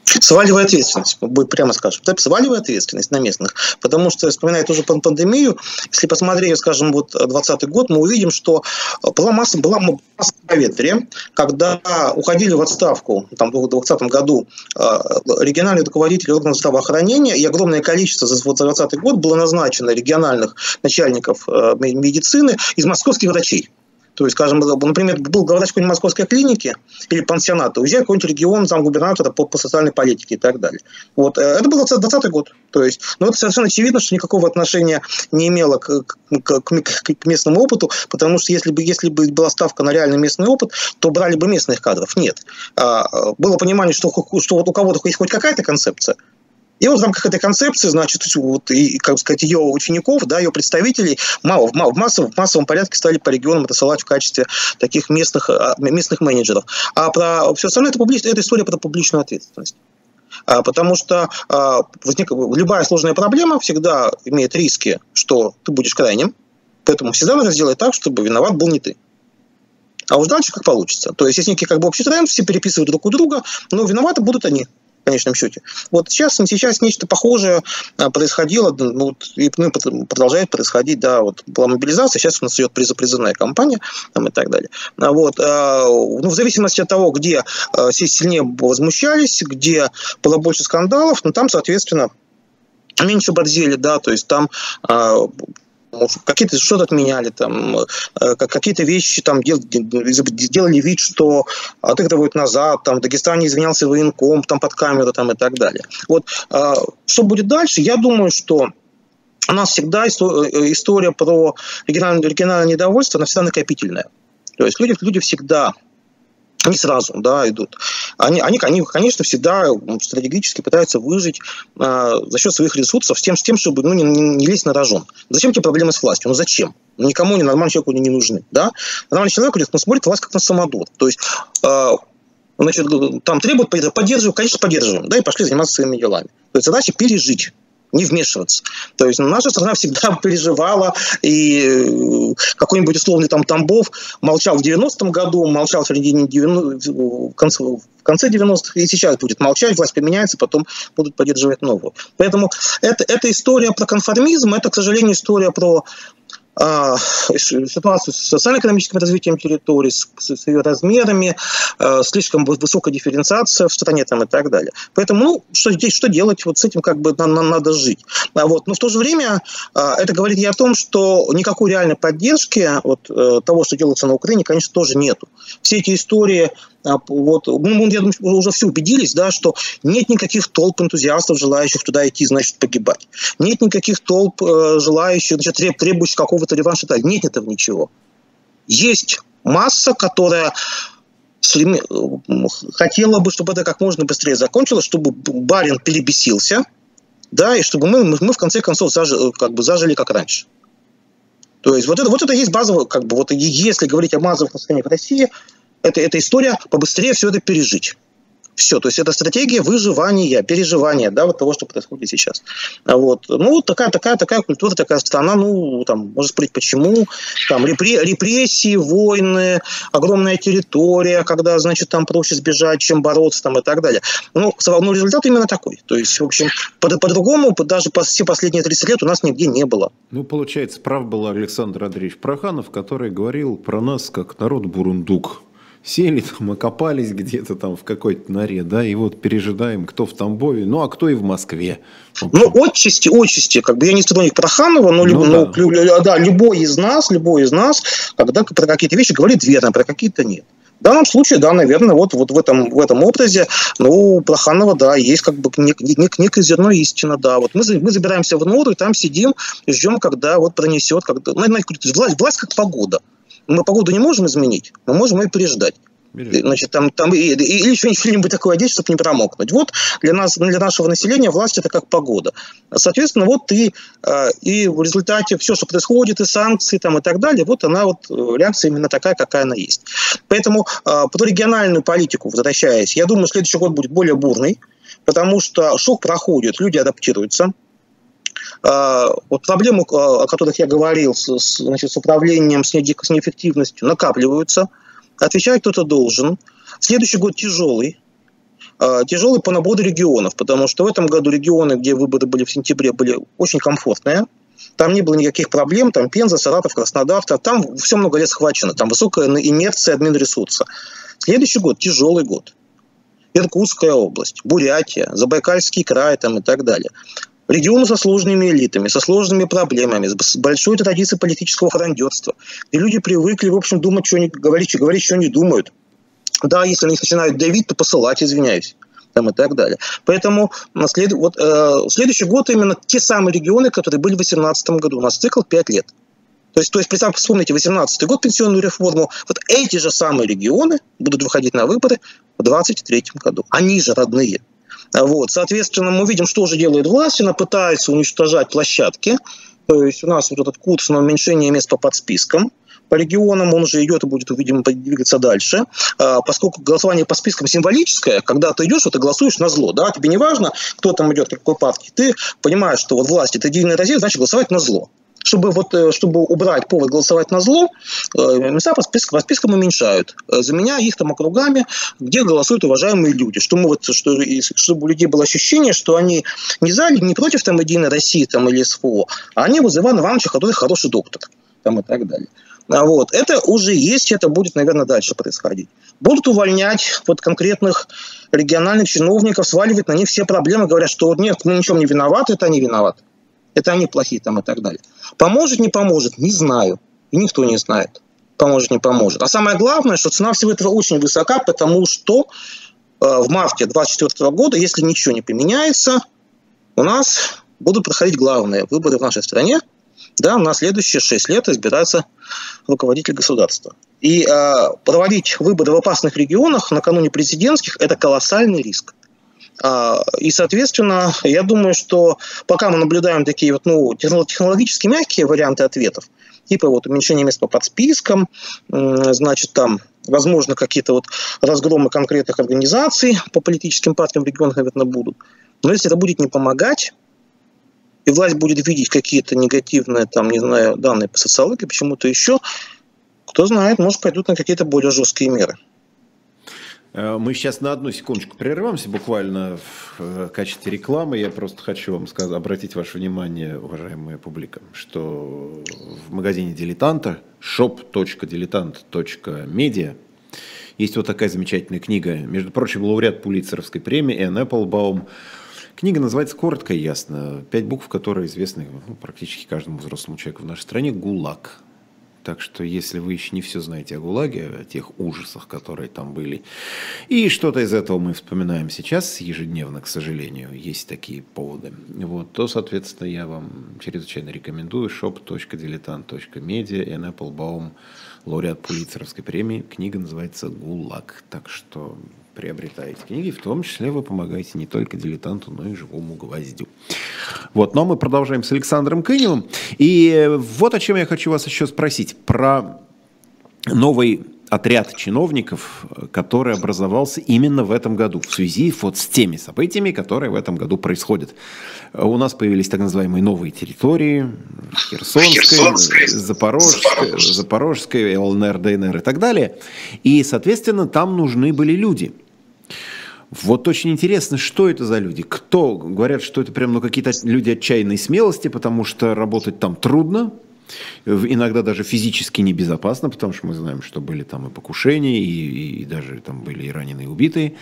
Speaker 2: Сваливая ответственность, прямо скажем, да, сваливая ответственность на местных. Потому что, вспоминая тоже пандемию, если посмотреть, скажем, вот 2020 год, мы увидим, что была масса, была масса поветрия, когда уходили в отставку там, в 2020 году а, региональные руководители органов здравоохранения, и огромное количество за 2020 год было назначено региональных начальников а, медицины из московских врачей. То есть, скажем, например, был главврач какой-нибудь московской клиники или пансионата, уезжай в какой-нибудь регион замгубернатора по, по социальной политике и так далее. Вот. Э, это был 2020 год. То есть, ну, это совершенно очевидно, что никакого отношения не имело к, к, к, к местному опыту, потому что если бы, если бы была ставка на реальный местный опыт, то брали бы местных кадров. Нет. А, было понимание, что, что вот у кого-то есть хоть какая-то концепция, и вот в рамках этой концепции, значит, вот, и, как сказать, ее учеников, да, ее представителей мало, в, массовом, в массовом порядке стали по регионам это ссылать в качестве таких местных, а, местных менеджеров. А про все остальное это, публич, это история про публичную ответственность. А, потому что а, возник, любая сложная проблема всегда имеет риски, что ты будешь крайним, поэтому всегда нужно сделать так, чтобы виноват был не ты. А уж дальше как получится. То есть есть некий как бы общий тренд, все переписывают друг у друга, но виноваты будут они конечном счете. Вот сейчас, сейчас нечто похожее а, происходило, ну, и ну, продолжает происходить, да, вот была мобилизация, сейчас у нас идет призапризывная кампания там, и так далее. А вот, а, ну, в зависимости от того, где все сильнее возмущались, где было больше скандалов, ну, там, соответственно, меньше борзели, да, то есть там какие-то что-то отменяли, там, э, какие-то вещи там делали вид, что отыгрывают назад, там, в Дагестане извинялся военком, там, под камеру, там, и так далее. Вот, э, что будет дальше? Я думаю, что у нас всегда э, история про региональное недовольство, она всегда накопительная. То есть люди, люди всегда они сразу да, идут. Они, они, они, конечно, всегда стратегически пытаются выжить э, за счет своих ресурсов с тем, с тем чтобы ну, не, не лезть на рожон. Зачем тебе проблемы с властью? Ну зачем? Никому не нормальному человеку они не нужны. Да? Нормальный человек говорит, ну, смотрит власть как на самодур. То есть э, значит, там требуют, поддерживают, конечно, поддерживаем, да, и пошли заниматься своими делами. То есть задача пережить не вмешиваться. То есть наша страна всегда переживала, и э, какой-нибудь условный там Тамбов молчал в 90-м году, молчал в середине 90 в конце, в конце 90-х, и сейчас будет молчать, власть поменяется, потом будут поддерживать новую. Поэтому это, эта история про конформизм, это, к сожалению, история про ситуацию с социально-экономическим развитием территории, с, ее размерами, э, слишком высокая дифференциация в стране там, и так далее. Поэтому, ну, что здесь, что делать, вот с этим как бы на, на, надо жить. А вот. Но в то же время а, это говорит и о том, что никакой реальной поддержки вот, э, того, что делается на Украине, конечно, тоже нету. Все эти истории а, вот, мы, я думаю, уже все убедились, да, что нет никаких толп энтузиастов, желающих туда идти, значит, погибать. Нет никаких толп э, желающих, значит, требующих какого-то реванша. Нет этого ничего. Есть масса, которая хотела бы, чтобы это как можно быстрее закончилось, чтобы барин перебесился, да, и чтобы мы, мы в конце концов зажили, как бы зажили как раньше. То есть вот это, вот это есть базовое, как бы, вот если говорить о базовых настроениях в России, это, эта история побыстрее все это пережить. Все, то есть это стратегия выживания, переживания, да, вот того, что происходит сейчас. Вот. Ну, такая, такая, такая культура, такая страна, ну, там, можно спросить, почему, там, репрессии, войны, огромная территория, когда, значит, там проще сбежать, чем бороться, там, и так далее. Ну, ну результат именно такой. То есть, в общем, по-другому, по даже по все последние 30 лет у нас нигде не было.
Speaker 1: Ну, получается, прав был Александр Андреевич Проханов, который говорил про нас как народ бурундук сели там, окопались где-то там в какой-то норе, да, и вот пережидаем, кто в Тамбове, ну, а кто и в Москве.
Speaker 2: Ну, отчасти, отчасти, как бы я не сторонник Проханова, но, ну, но да. Да, любой из нас, любой из нас, когда про какие-то вещи говорит верно, про какие-то нет. В данном случае, да, наверное, вот, вот в, этом, в этом образе, ну, у Проханова, да, есть как бы нек, нек, некое зерно истина, да. Вот мы, мы забираемся в нору и там сидим и ждем, когда вот пронесет, когда, ну, власть, власть как погода. Мы погоду не можем изменить, мы можем ее переждать. Значит, там, там, или что-нибудь такое одеть, чтобы не промокнуть. Вот для, нас, для нашего населения власть это как погода. Соответственно, вот и, э, и в результате все, что происходит, и санкции там, и так далее, вот она вот э, реакция именно такая, какая она есть. Поэтому э, про региональную политику, возвращаясь, я думаю, следующий год будет более бурный, потому что шок проходит, люди адаптируются, вот проблемы, о которых я говорил, с, значит, с управлением, с неэффективностью, накапливаются – Отвечать кто-то должен. Следующий год тяжелый. А, тяжелый по набору регионов, потому что в этом году регионы, где выборы были в сентябре, были очень комфортные. Там не было никаких проблем, там Пенза, Саратов, Краснодар, там все много лет схвачено, там высокая инерция админ ресурса. Следующий год тяжелый год. Иркутская область, Бурятия, Забайкальский край там, и так далее. Регионы со сложными элитами, со сложными проблемами, с большой традицией политического фрондерства, где люди привыкли, в общем, думать, что они говорить, говорить, что они думают. Да, если они начинают давить, то посылать, извиняюсь там и так далее. Поэтому след, вот, э, следующий год именно те самые регионы, которые были в 2018 году. У нас цикл 5 лет. То есть, то есть представьте, вспомните 2018 год, пенсионную реформу. Вот эти же самые регионы будут выходить на выборы в 2023 году. Они же родные. Вот, соответственно, мы видим, что же делает власть. Она пытается уничтожать площадки. То есть у нас вот этот курс на уменьшение мест по подспискам. По регионам он уже идет и будет, видимо, двигаться дальше. А, поскольку голосование по спискам символическое, когда ты идешь, вот ты голосуешь на зло. Да? Тебе не важно, кто там идет, какой партии. Ты понимаешь, что вот власть – это единая Россия, значит голосовать на зло чтобы, вот, э, чтобы убрать повод голосовать на зло, э, места по спискам, по спискам уменьшают, э, заменяя их там округами, где голосуют уважаемые люди. Что мы вот, что, чтобы у людей было ощущение, что они не за, не против там Единой России там, или СФО, а они вот за Ивана Ивановича, который хороший доктор там, и так далее. А вот. Это уже есть, это будет, наверное, дальше происходить. Будут увольнять вот конкретных региональных чиновников, сваливать на них все проблемы, говорят, что нет, мы ничем не виноваты, это они виноваты. Это они плохие там и так далее. Поможет, не поможет, не знаю. И никто не знает. Поможет, не поможет. А самое главное, что цена всего этого очень высока, потому что э, в марте 2024 года, если ничего не поменяется, у нас будут проходить главные выборы в нашей стране. Да, на следующие 6 лет избирается руководитель государства. И э, проводить выборы в опасных регионах накануне президентских – это колоссальный риск. А, и, соответственно, я думаю, что пока мы наблюдаем такие вот, ну, технологически мягкие варианты ответов, типа вот уменьшение мест по подспискам, значит, там, возможно, какие-то вот разгромы конкретных организаций по политическим партиям в регионах, наверное, будут. Но если это будет не помогать, и власть будет видеть какие-то негативные, там, не знаю, данные по социологии, почему-то еще, кто знает, может, пойдут на какие-то более жесткие меры.
Speaker 1: Э, мы сейчас на одну секундочку прерываемся, буквально в э, качестве рекламы. Я просто хочу вам сказать, обратить ваше внимание, уважаемая публика, что в магазине «Дилетанта» shop.diletant.media есть вот такая замечательная книга. Между прочим, лауреат Пулицеровской премии Энн Эпплбаум. Книга называется коротко и ясно. Пять букв, которые известны ну, практически каждому взрослому человеку в нашей стране. «ГУЛАГ». Так что, если вы еще не все знаете о ГУЛАГе, о тех ужасах, которые там были, и что-то из этого мы вспоминаем сейчас ежедневно, к сожалению, есть такие поводы, вот, то, соответственно, я вам чрезвычайно рекомендую shop.diletant.media и Applebaum, лауреат Пулицеровской премии. Книга называется «ГУЛАГ». Так что приобретаете книги, в том числе вы помогаете не только дилетанту, но и живому гвоздю. Вот, но мы продолжаем с Александром Кыневым. И вот о чем я хочу вас еще спросить. Про новый отряд чиновников, который образовался именно в этом году, в связи вот с теми событиями, которые в этом году происходят. У нас появились так называемые новые территории, Херсонская, Запорожская, Запорожская, ЛНР, ДНР и так далее. И, соответственно, там нужны были люди. Вот очень интересно, что это за люди? Кто? Говорят, что это прям ну, какие-то люди отчаянной смелости, потому что работать там трудно, иногда даже физически небезопасно, потому что мы знаем, что были там и покушения, и, и даже там были и раненые, и убитые.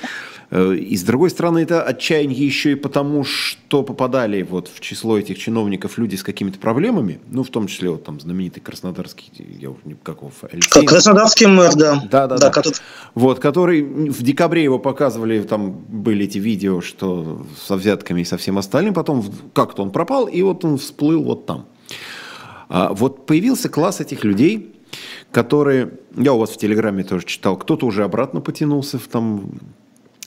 Speaker 1: Э, и с другой стороны, это отчаяние еще и потому, что попадали вот в число этих чиновников люди с какими-то проблемами, ну, в том числе вот там знаменитый краснодарский, я уже не как его,
Speaker 2: Алексей. Краснодарский мэр, да.
Speaker 1: Да, да, да. да. Который... Вот, который в декабре его показывали, там были эти видео, что со взятками и со всем остальным, потом как-то он пропал, и вот он всплыл вот там. А вот появился класс этих людей, которые, я у вас в Телеграме тоже читал, кто-то уже обратно потянулся в там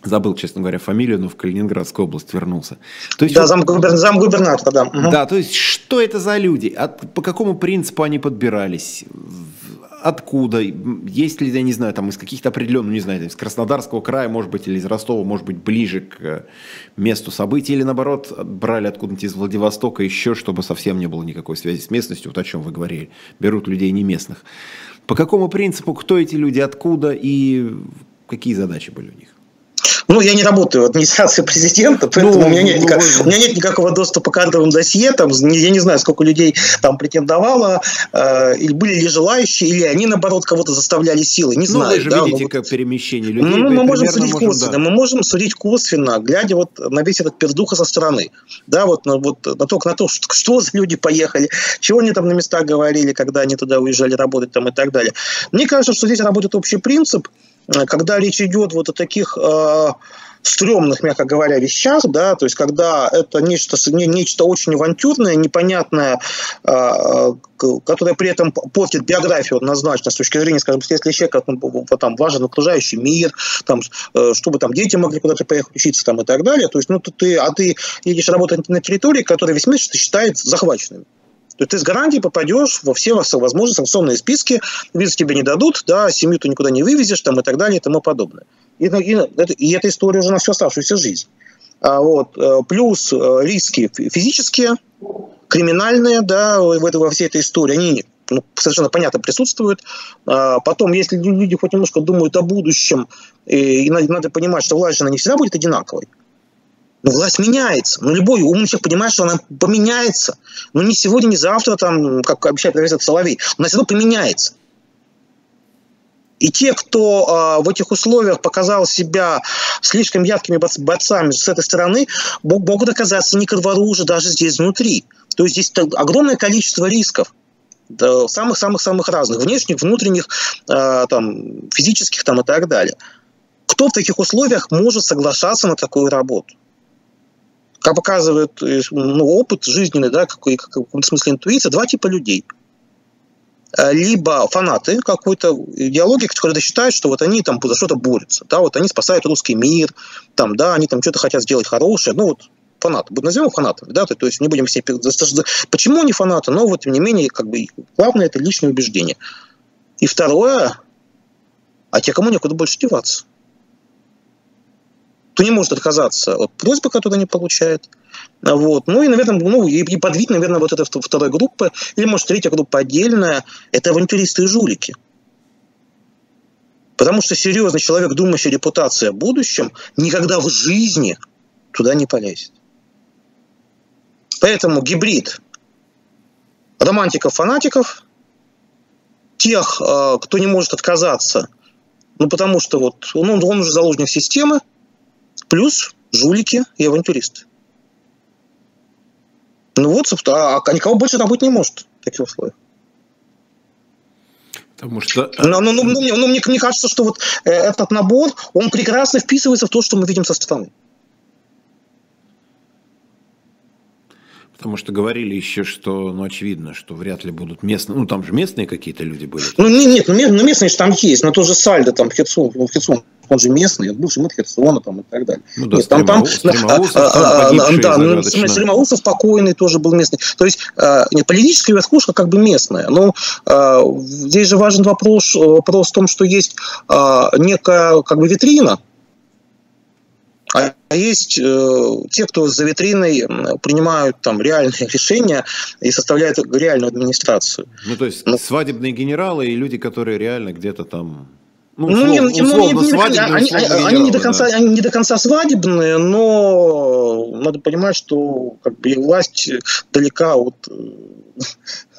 Speaker 1: Забыл, честно говоря, фамилию, но в Калининградскую область вернулся.
Speaker 2: То есть, да, замгубернатора, замгубернатора, да.
Speaker 1: Угу. Да, то есть что это за люди? От, по какому принципу они подбирались? Откуда? Есть ли, я не знаю, там из каких-то определенных, ну, не знаю, из Краснодарского края, может быть, или из Ростова, может быть, ближе к месту событий, или наоборот, брали откуда-нибудь из Владивостока еще, чтобы совсем не было никакой связи с местностью, вот о чем вы говорили. Берут людей не местных. По какому принципу, кто эти люди, откуда и какие задачи были у них?
Speaker 2: Ну, я не работаю в администрации президента, поэтому ну, у, меня нет ну, никак, у меня нет никакого доступа к кадровым досье. Там, я не знаю, сколько людей там претендовало, э, или были ли желающие, или они, наоборот, кого-то заставляли силой. Не ну, знаю.
Speaker 1: Вы же да, видите, как перемещение людей.
Speaker 2: Ну, мы можем судить можем, косвенно. Да. Мы можем судить косвенно, глядя вот на весь этот пердуха со стороны. Да, вот на, вот, на, то, на то, что, что за люди поехали, чего они там на местах говорили, когда они туда уезжали работать там и так далее. Мне кажется, что здесь работает общий принцип – когда речь идет вот о таких э, стрёмных, мягко говоря, вещах, да, то есть когда это нечто, не, нечто очень авантюрное, непонятное, э, которое при этом портит биографию однозначно с точки зрения, скажем, если человек ну, там, важен окружающий мир, там, э, чтобы там дети могли куда-то поехать учиться там, и так далее, то есть ну, ты, а ты едешь работать на территории, которая весь мир считает захваченными то ты с гарантией попадешь во все возможные санкционные списки, визу тебе не дадут, да, семью ты никуда не вывезешь, там, и так далее, и тому подобное. И, и, и эта история уже на всю оставшуюся жизнь. А, вот, э, плюс э, риски физические, криминальные, да, во всей этой истории, они ну, совершенно понятно присутствуют. А, потом, если люди хоть немножко думают о будущем, и, и надо понимать, что власть она не всегда будет одинаковой. Но власть меняется. Ну, любой умный человек понимает, что она поменяется. Ну, не сегодня, не завтра, там, как обещает профессор Соловей. Она все равно поменяется. И те, кто э, в этих условиях показал себя слишком яркими борцами с этой стороны, могут оказаться не ко двору уже даже здесь внутри. То есть здесь огромное количество рисков самых-самых-самых разных, внешних, внутренних, э, там, физических там, и так далее. Кто в таких условиях может соглашаться на такую работу? Как показывает э, ну, опыт жизненный, да, какой, как, в каком-то смысле интуиция, два типа людей. Э, либо фанаты какой-то идеологии, которые считают, что вот они там за что-то борются, да, вот они спасают русский мир, там, да, они там что-то хотят сделать хорошее, ну вот фанаты, назовем фанатами, да, то, то есть не будем все... Почему они фанаты? Но вот, тем не менее, как бы главное это личное убеждение. И второе, а те, кому некуда больше деваться кто не может отказаться от просьбы, которую они получают. Вот. Ну и, наверное, ну, и, и подвид, наверное, вот этой второй группы, или, может, третья группа отдельная, это авантюристы и жулики. Потому что серьезный человек, думающий репутация о будущем, никогда в жизни туда не полезет. Поэтому гибрид романтиков-фанатиков, тех, э, кто не может отказаться, ну потому что вот он, он уже заложник системы, плюс жулики и авантюристы. Ну вот, собственно, а никого больше там быть не может в таких условиях. Потому что... Но, но, но, но, но мне, мне кажется, что вот э, этот набор, он прекрасно вписывается в то, что мы видим со стороны.
Speaker 1: Потому что говорили еще, что, ну, очевидно, что вряд ли будут местные, ну, там же местные какие-то люди были.
Speaker 2: Ну, нет, ну, ну местные же там есть, но тоже Сальдо, там, Херсон, Херсон он же местный, бывший мэр Херсона там, и так далее. Ну, да, Нет, там, там, Стримаусов, а, а, а, да, ну, Стримаусов спокойный тоже был местный. То есть э, политическая верхушка как бы местная. Но э, здесь же важен вопрос, вопрос в том, что есть э, некая как бы витрина, а есть э, те, кто за витриной принимают там реальные решения и составляют реальную администрацию.
Speaker 1: Ну, то есть ну, свадебные генералы и люди, которые реально где-то там
Speaker 2: ну, услов, ну, не, условно, ну, не, свадебные, они, условно они, не до конца, да. они не до конца свадебные, но надо понимать, что как бы власть далека от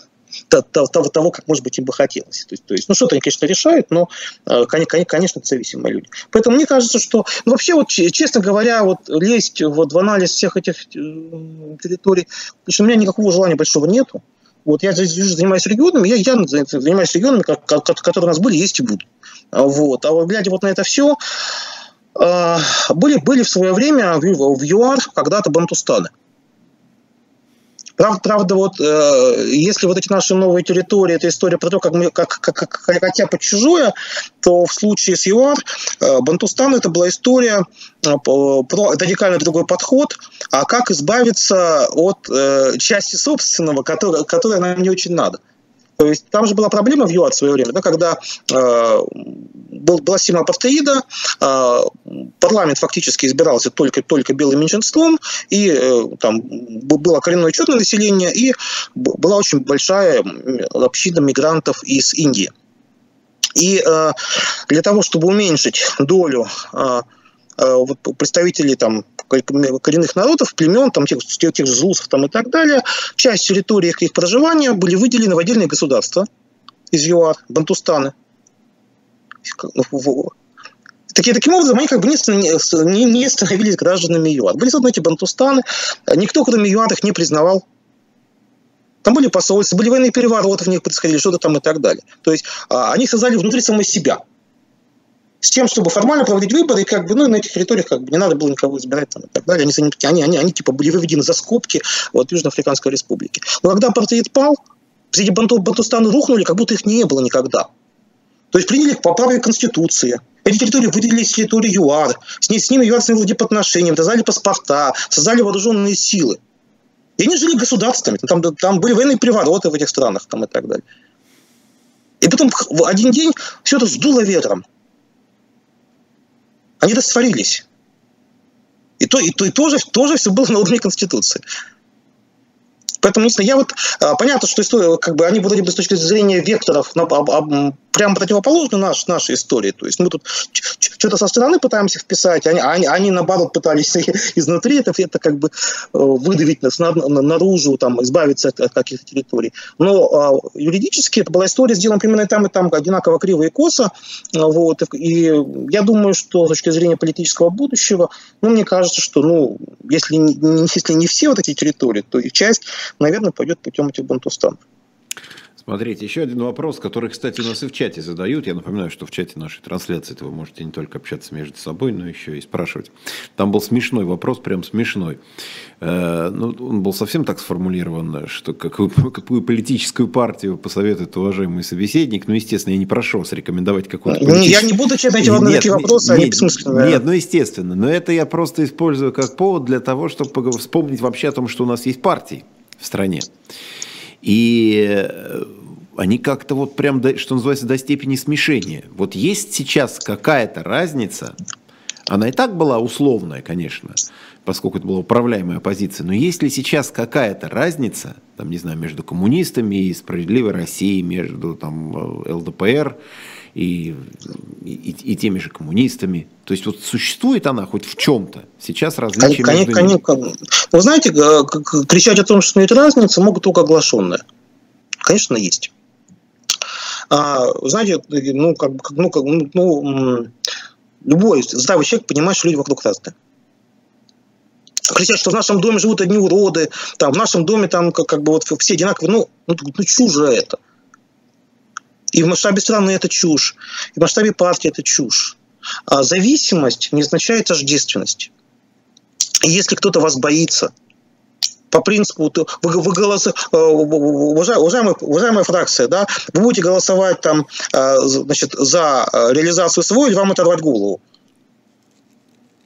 Speaker 2: того, того, как, может быть, им бы хотелось. То есть, то есть ну, что-то они, конечно, решают, но, э, конечно, зависимые люди. Поэтому мне кажется, что, ну, вообще, вот, честно говоря, вот лезть вот, в анализ всех этих э, территорий, лично у меня никакого желания большого нету. Вот я занимаюсь регионами, я, я занимаюсь регионами, как, которые у нас были, есть и будут. Вот. А вот глядя вот на это все, э, были, были в свое время в, в ЮАР когда-то бантустаны. Правда, правда, вот э, если вот эти наши новые территории, это история про то, как мы как, как, как хотя под чужое, то в случае с ЮАР э, Бантустан это была история э, про радикально другой подход, а как избавиться от э, части собственного, которая, которая нам не очень надо. То есть там же была проблема в ЮАР в свое время, да, когда э, был, была сильная апартеида, э, парламент фактически избирался только, только белым меньшинством, и э, там было коренное черное население, и была очень большая община мигрантов из Индии. И э, для того, чтобы уменьшить долю э, э представителей там, коренных народов, племен, там, тех, тех, же злусов там, и так далее, часть территории их, их проживания были выделены в отдельные государства из ЮАР, Бантустаны. Такие, таким образом, они как бы не, не, не становились гражданами ЮАР. Были созданы эти Бантустаны, никто, кроме ЮАР, их не признавал. Там были посольства, были военные перевороты в них происходили, что-то там и так далее. То есть а, они создали внутри самой себя – с тем, чтобы формально проводить выборы, и как бы, ну, на этих территориях как бы не надо было никого избирать там, и так далее. Они, они, они, они типа были выведены за скобки вот, Южноафриканской республики. Но когда апартеид пал, все эти банту, бантустаны рухнули, как будто их не было никогда. То есть приняли по праве Конституции. Эти территории выделились с территории ЮАР. С, ней, с ними ЮАР сняло дипотношения, создали паспорта, создали вооруженные силы. И они жили государствами. Там, там были военные перевороты в этих странах там, и так далее. И потом в один день все это сдуло ветром. Они растворились. И то, и то, и тоже, тоже все было на уровне Конституции. Поэтому, не я вот, а, понятно, что история, как бы, они вроде бы с точки зрения векторов на, об, об, прямо противоположны наш, нашей истории. То есть мы тут что-то со стороны пытаемся вписать, они, они, они наоборот пытались изнутри это, это как бы э, выдавить нас на, на, наружу, там, избавиться от, от каких-то территорий. Но а, юридически это была история сделана примерно и там, и там одинаково криво и косо. Вот, и я думаю, что с точки зрения политического будущего, ну, мне кажется, что, ну, если, если не все вот эти территории, то их часть наверное, пойдет путем этих бантустанов.
Speaker 1: Смотрите, еще один вопрос, который, кстати, у нас и в чате задают. Я напоминаю, что в чате нашей трансляции вы можете не только общаться между собой, но еще и спрашивать. Там был смешной вопрос, прям смешной. Э, ну, он был совсем так сформулирован, что какую, какую политическую партию посоветует уважаемый собеседник. Ну, естественно, я не прошу вас рекомендовать какую-то
Speaker 2: политическую... Я не буду читать вам такие вопросы, нет, они
Speaker 1: бессмысленные. Нет, ну, естественно. Но это я просто использую как повод для того, чтобы вспомнить вообще о том, что у нас есть партии в стране. И э, они как-то вот прям, до, что называется, до степени смешения. Вот есть сейчас какая-то разница, она и так была условная, конечно, поскольку это была управляемая оппозиция, но есть ли сейчас какая-то разница, там, не знаю, между коммунистами и справедливой Россией, между там, э, ЛДПР и, и, и теми же коммунистами. То есть вот существует она хоть в чем-то? Сейчас различия
Speaker 2: конечно, между ними. Конечно. Вы знаете, кричать о том, что нет разницы, могут только оглашенные. Конечно, есть. А, знаете, ну, как, ну, как, ну, ну, любой здравый человек понимает, что люди вокруг разные кричать, что в нашем доме живут одни уроды, там, в нашем доме там как, как бы вот все одинаковые, ну, ну, ну чушь же это. И в масштабе страны это чушь, и в масштабе партии это чушь. А зависимость не означает тождественность. И если кто-то вас боится, по принципу, вы, вы голос, э, уважаемая, уважаемая фракция, да, вы будете голосовать там, э, значит, за э, реализацию своего или вам оторвать голову.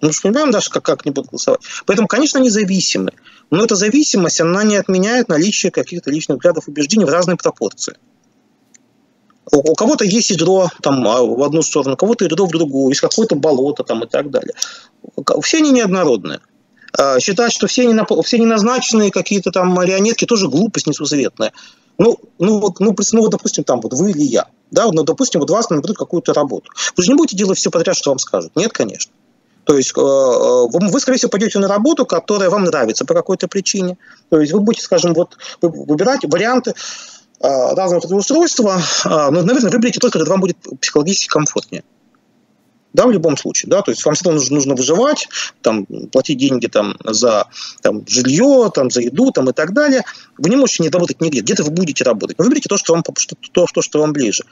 Speaker 2: Ну, что понимаем даже, как, как не будут голосовать. Поэтому, конечно, они зависимы. Но эта зависимость, она не отменяет наличие каких-то личных взглядов и убеждений в разной пропорции. У, кого-то есть ядро там, а, в одну сторону, у кого-то ядро в другую, есть какое-то болото там, и так далее. Все они неоднородные. А, считать, что все, не, все не назначенные какие-то там марионетки, тоже глупость несусветная. Ну, ну, вот, ну, ну, вот, допустим, там, вот вы или я, да, ну, допустим, вот вас наберут какую-то работу. Вы же не будете делать все подряд, что вам скажут. Нет, конечно. То есть э, э, вы, скорее всего, пойдете на работу, которая вам нравится по какой-то причине. То есть вы будете, скажем, вот выбирать варианты, разного трудоустройства, но, наверное, выберите только, когда вам будет психологически комфортнее. Да, в любом случае, да, то есть вам всегда нужно, нужно выживать, там, платить деньги там, за там, жилье, там, за еду там, и так далее. Вы не можете не работать нигде, где-то вы будете работать. выберите то, что вам, что, то, то, что вам ближе.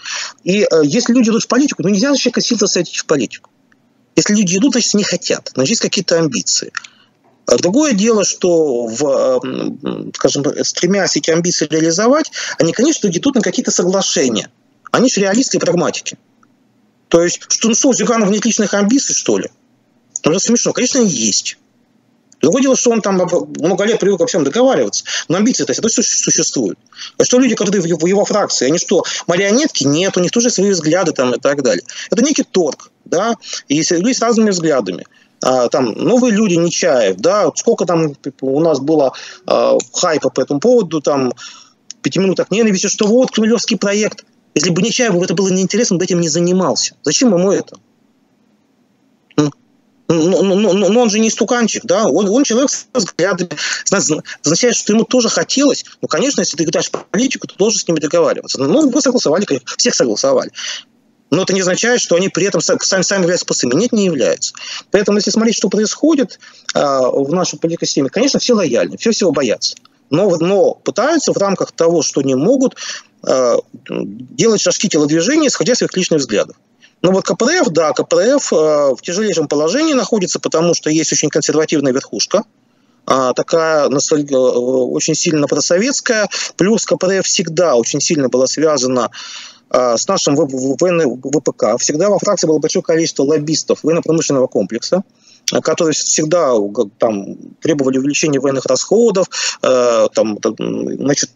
Speaker 2: И э, если люди идут в политику, ну нельзя человека сильно садить в политику. Если люди идут, значит, не хотят, значит, есть какие-то амбиции. Другое дело, что, в, скажем, стремясь эти амбиции реализовать, они, конечно, идут на какие-то соглашения. Они же реалисты и прагматики. То есть, что, ну что, у Зюганова нет личных амбиций, что ли? Ну, это смешно. Конечно, они есть. Другое дело, что он там много лет привык во всем договариваться. Но амбиции-то это существуют. А что люди, которые в его фракции, они что, марионетки? Нет, у них тоже свои взгляды там и так далее. Это некий торг, да, и люди с разными взглядами. А, там новые люди, Нечаев, да, сколько там у нас было а, хайпа по этому поводу, там, пяти минутах ненависти, что вот Кремлевский проект. Если бы Нечаеву это было неинтересно, он бы этим не занимался. Зачем ему это? Но, но, но, он же не стуканчик, да, он, он человек с взглядами, означает, что ему тоже хотелось, ну, конечно, если ты играешь политику, то должен с ними договариваться. Ну, мы согласовали, всех согласовали. Но это не означает, что они при этом сами, сами являются спасами. Нет, не являются. Поэтому, если смотреть, что происходит э, в нашей политической системе, конечно, все лояльны, все всего боятся. Но, но пытаются в рамках того, что не могут, э, делать шажки телодвижения, исходя из своих личных взглядов. Ну вот КПРФ, да, КПРФ э, в тяжелейшем положении находится, потому что есть очень консервативная верхушка, такая э, очень сильно просоветская, плюс КПРФ всегда очень сильно была связана с нашим ВПК. Всегда во фракции было большое количество лоббистов военно-промышленного комплекса, которые всегда там, требовали увеличения военных расходов, э, там, значит,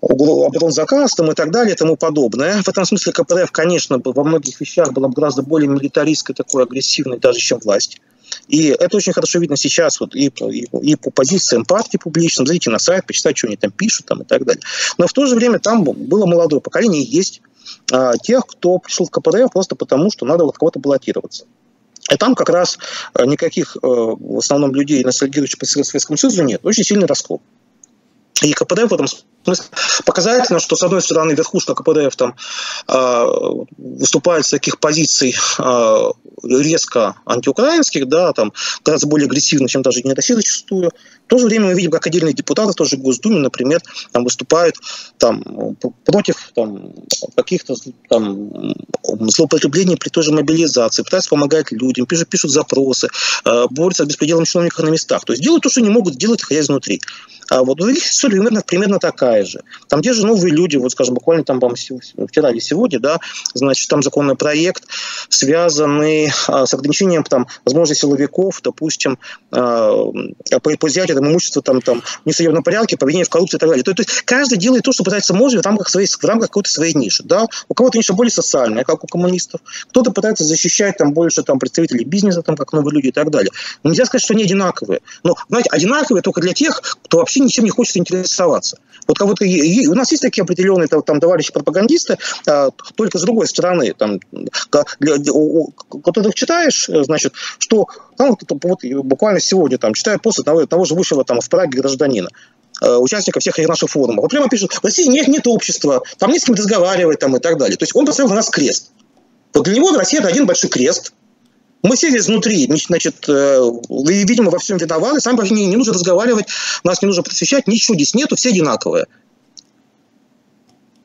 Speaker 2: оборонзаказ там, и так далее и тому подобное. В этом смысле КПРФ, конечно, во многих вещах была гораздо более милитаристской, такой агрессивной даже, чем власть. И это очень хорошо видно сейчас вот и, и, и по позициям партии публичным. Зайдите на сайт, почитать, что они там пишут там, и так далее. Но в то же время там было молодое поколение, есть а, тех, кто пришел в КПРФ просто потому, что надо вот кого-то баллотироваться. И там как раз а, никаких а, в основном людей, ностальгирующих по Советскому Союзу, нет. Очень сильный раскол. И КПДФ в этом показательно, что, с одной стороны, верхушка КПДФ там э, выступает с таких позиций э, резко антиукраинских, да, там гораздо более агрессивно, чем даже не Россия зачастую. В то же время мы видим, как отдельные депутаты тоже в Госдуме, например, там выступают там, против там, каких-то там, злоупотреблений при той же мобилизации, пытаются помогать людям, пишут, пишут запросы, э, борются с беспределом чиновников на местах. То есть делают то, что не могут делать, находясь внутри. А вот у других история примерно, примерно такая же. Там те же новые люди, вот, скажем, буквально там, вчера или сегодня, да, значит, там законный проект, связанный а, с ограничением там, возможности силовиков, допустим, а, по, по изъятию там, имущества там, там, в несоединенном порядке, поведение в коррупции и так далее. То, то есть каждый делает то, что пытается может в рамках, своей, в рамках какой-то своей ниши. Да? У кого-то ниша более социальная, как у коммунистов, кто-то пытается защищать там, больше там, представителей бизнеса, там, как новые люди и так далее. Но нельзя сказать, что они одинаковые. Но, знаете, одинаковые только для тех, кто вообще ничем не хочет интересоваться. Вот кого-то у нас есть такие определенные там товарищи пропагандисты, а, только с другой стороны, там, ты читаешь, значит, что там, вот, буквально сегодня там читаю пост одного, того живущего там в Праге гражданина а, участников всех наших форумов. Вот прямо пишут, в России нет, нет общества, там не с кем разговаривать там, и так далее. То есть он поставил на нас крест. Вот для него Россия – это один большой крест, мы сели изнутри, значит, э, видимо, во всем виноваты, сами не, не нужно разговаривать, нас не нужно просвещать, ничего здесь нету, все одинаковые.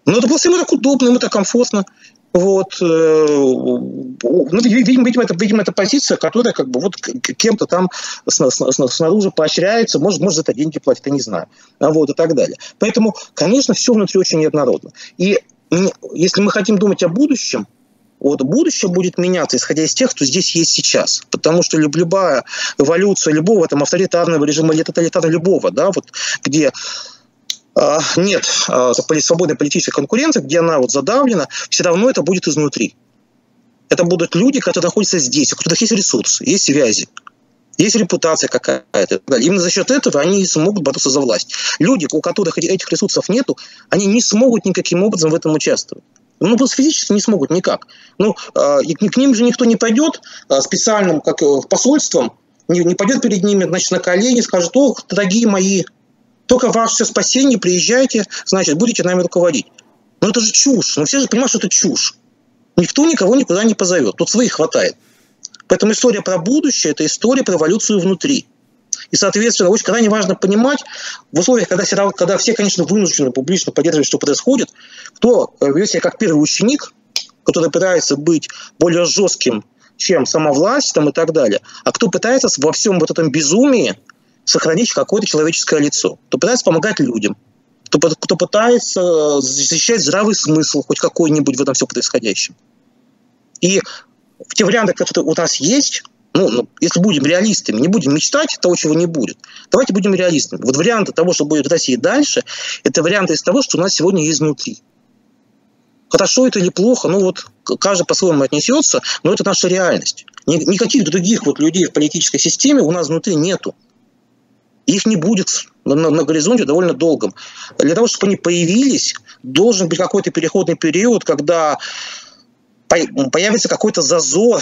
Speaker 2: Но это просто ему так удобно, ему так комфортно. Вот, э, ну, видимо, видимо, это, видимо, это позиция, которая как бы вот кем-то там снаружи поощряется, может, может за это деньги платят, я не знаю, а вот и так далее. Поэтому, конечно, все внутри очень неоднородно. И если мы хотим думать о будущем, вот будущее будет меняться, исходя из тех, кто здесь есть сейчас. Потому что любая эволюция любого там, авторитарного режима или тоталитарного любого, да, вот, где э, нет э, свободной политической конкуренции, где она вот задавлена, все равно это будет изнутри. Это будут люди, которые находятся здесь, у которых есть ресурсы, есть связи, есть репутация какая-то. Именно за счет этого они смогут бороться за власть. Люди, у которых этих ресурсов нету, они не смогут никаким образом в этом участвовать. Ну, просто физически не смогут никак. Ну, э, к ним же никто не пойдет э, специальным как, э, посольством, не, не пойдет перед ними, значит, на колени, скажет, ох, дорогие мои, только ваше спасение, приезжайте, значит, будете нами руководить. Ну, это же чушь. Ну, все же понимают, что это чушь. Никто никого никуда не позовет. Тут своих хватает. Поэтому история про будущее – это история про эволюцию внутри. И, соответственно, очень крайне важно понимать, в условиях, когда когда все конечно, вынуждены публично поддерживать, что происходит, кто ведет себя как первый ученик, который пытается быть более жестким, чем сама власть там, и так далее, а кто пытается во всем вот этом безумии сохранить какое-то человеческое лицо, кто пытается помогать людям, кто, кто пытается защищать здравый смысл хоть какой-нибудь в этом все происходящем. И в те варианты, которые у нас есть, ну, ну, если будем реалистами, не будем мечтать того, чего не будет. Давайте будем реалистами. Вот варианты того, что будет в России дальше, это варианты из того, что у нас сегодня есть внутри. Хорошо это или плохо, ну вот каждый по-своему отнесется, но это наша реальность. Никаких других вот людей в политической системе у нас внутри нету. Их не будет на, на, на горизонте довольно долгом. Для того, чтобы они появились, должен быть какой-то переходный период, когда появится какой-то зазор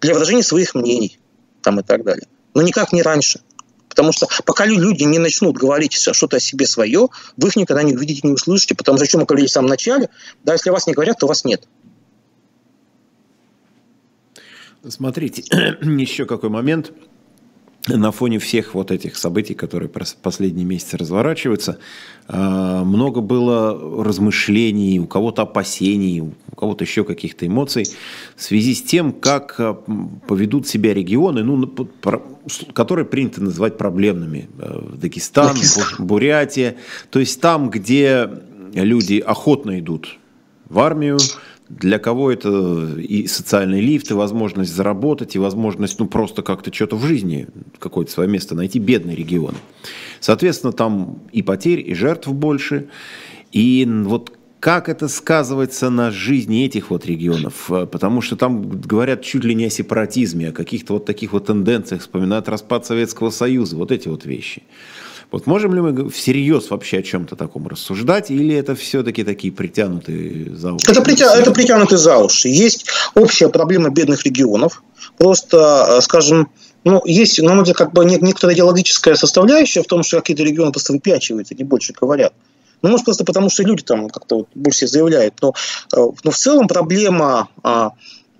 Speaker 2: для выражения своих мнений там, и так далее. Но никак не раньше. Потому что пока люди не начнут говорить что-то о себе свое, вы их никогда не увидите, не услышите. Потому что, о чем мы говорили в самом начале, да, если вас не говорят, то вас нет.
Speaker 1: Смотрите, еще какой момент – на фоне всех вот этих событий, которые последние месяцы разворачиваются, а, много было размышлений, у кого-то опасений, у кого-то еще каких-то эмоций в связи с тем, как а, поведут себя регионы, ну, которые принято называть проблемными. Э, Дагестан, Дагестан, Бурятия. То есть там, где люди охотно идут в армию, для кого это и социальный лифт, и возможность заработать, и возможность ну, просто как-то что-то в жизни, какое-то свое место найти, бедный регион. Соответственно, там и потерь, и жертв больше. И вот как это сказывается на жизни этих вот регионов? Потому что там говорят чуть ли не о сепаратизме, о каких-то вот таких вот тенденциях, вспоминают распад Советского Союза, вот эти вот вещи. Вот можем ли мы всерьез вообще о чем-то таком рассуждать, или это все-таки такие притянутые за уши?
Speaker 2: Это, притя... это притянутые за уши. Есть общая проблема бедных регионов. Просто, э, скажем, ну, есть, на мой взгляд, как бы некоторая идеологическая составляющая в том, что какие-то регионы просто выпячиваются, не больше говорят. Ну, может, просто потому, что люди там как-то вот больше заявляют. Но, э, но в целом проблема а,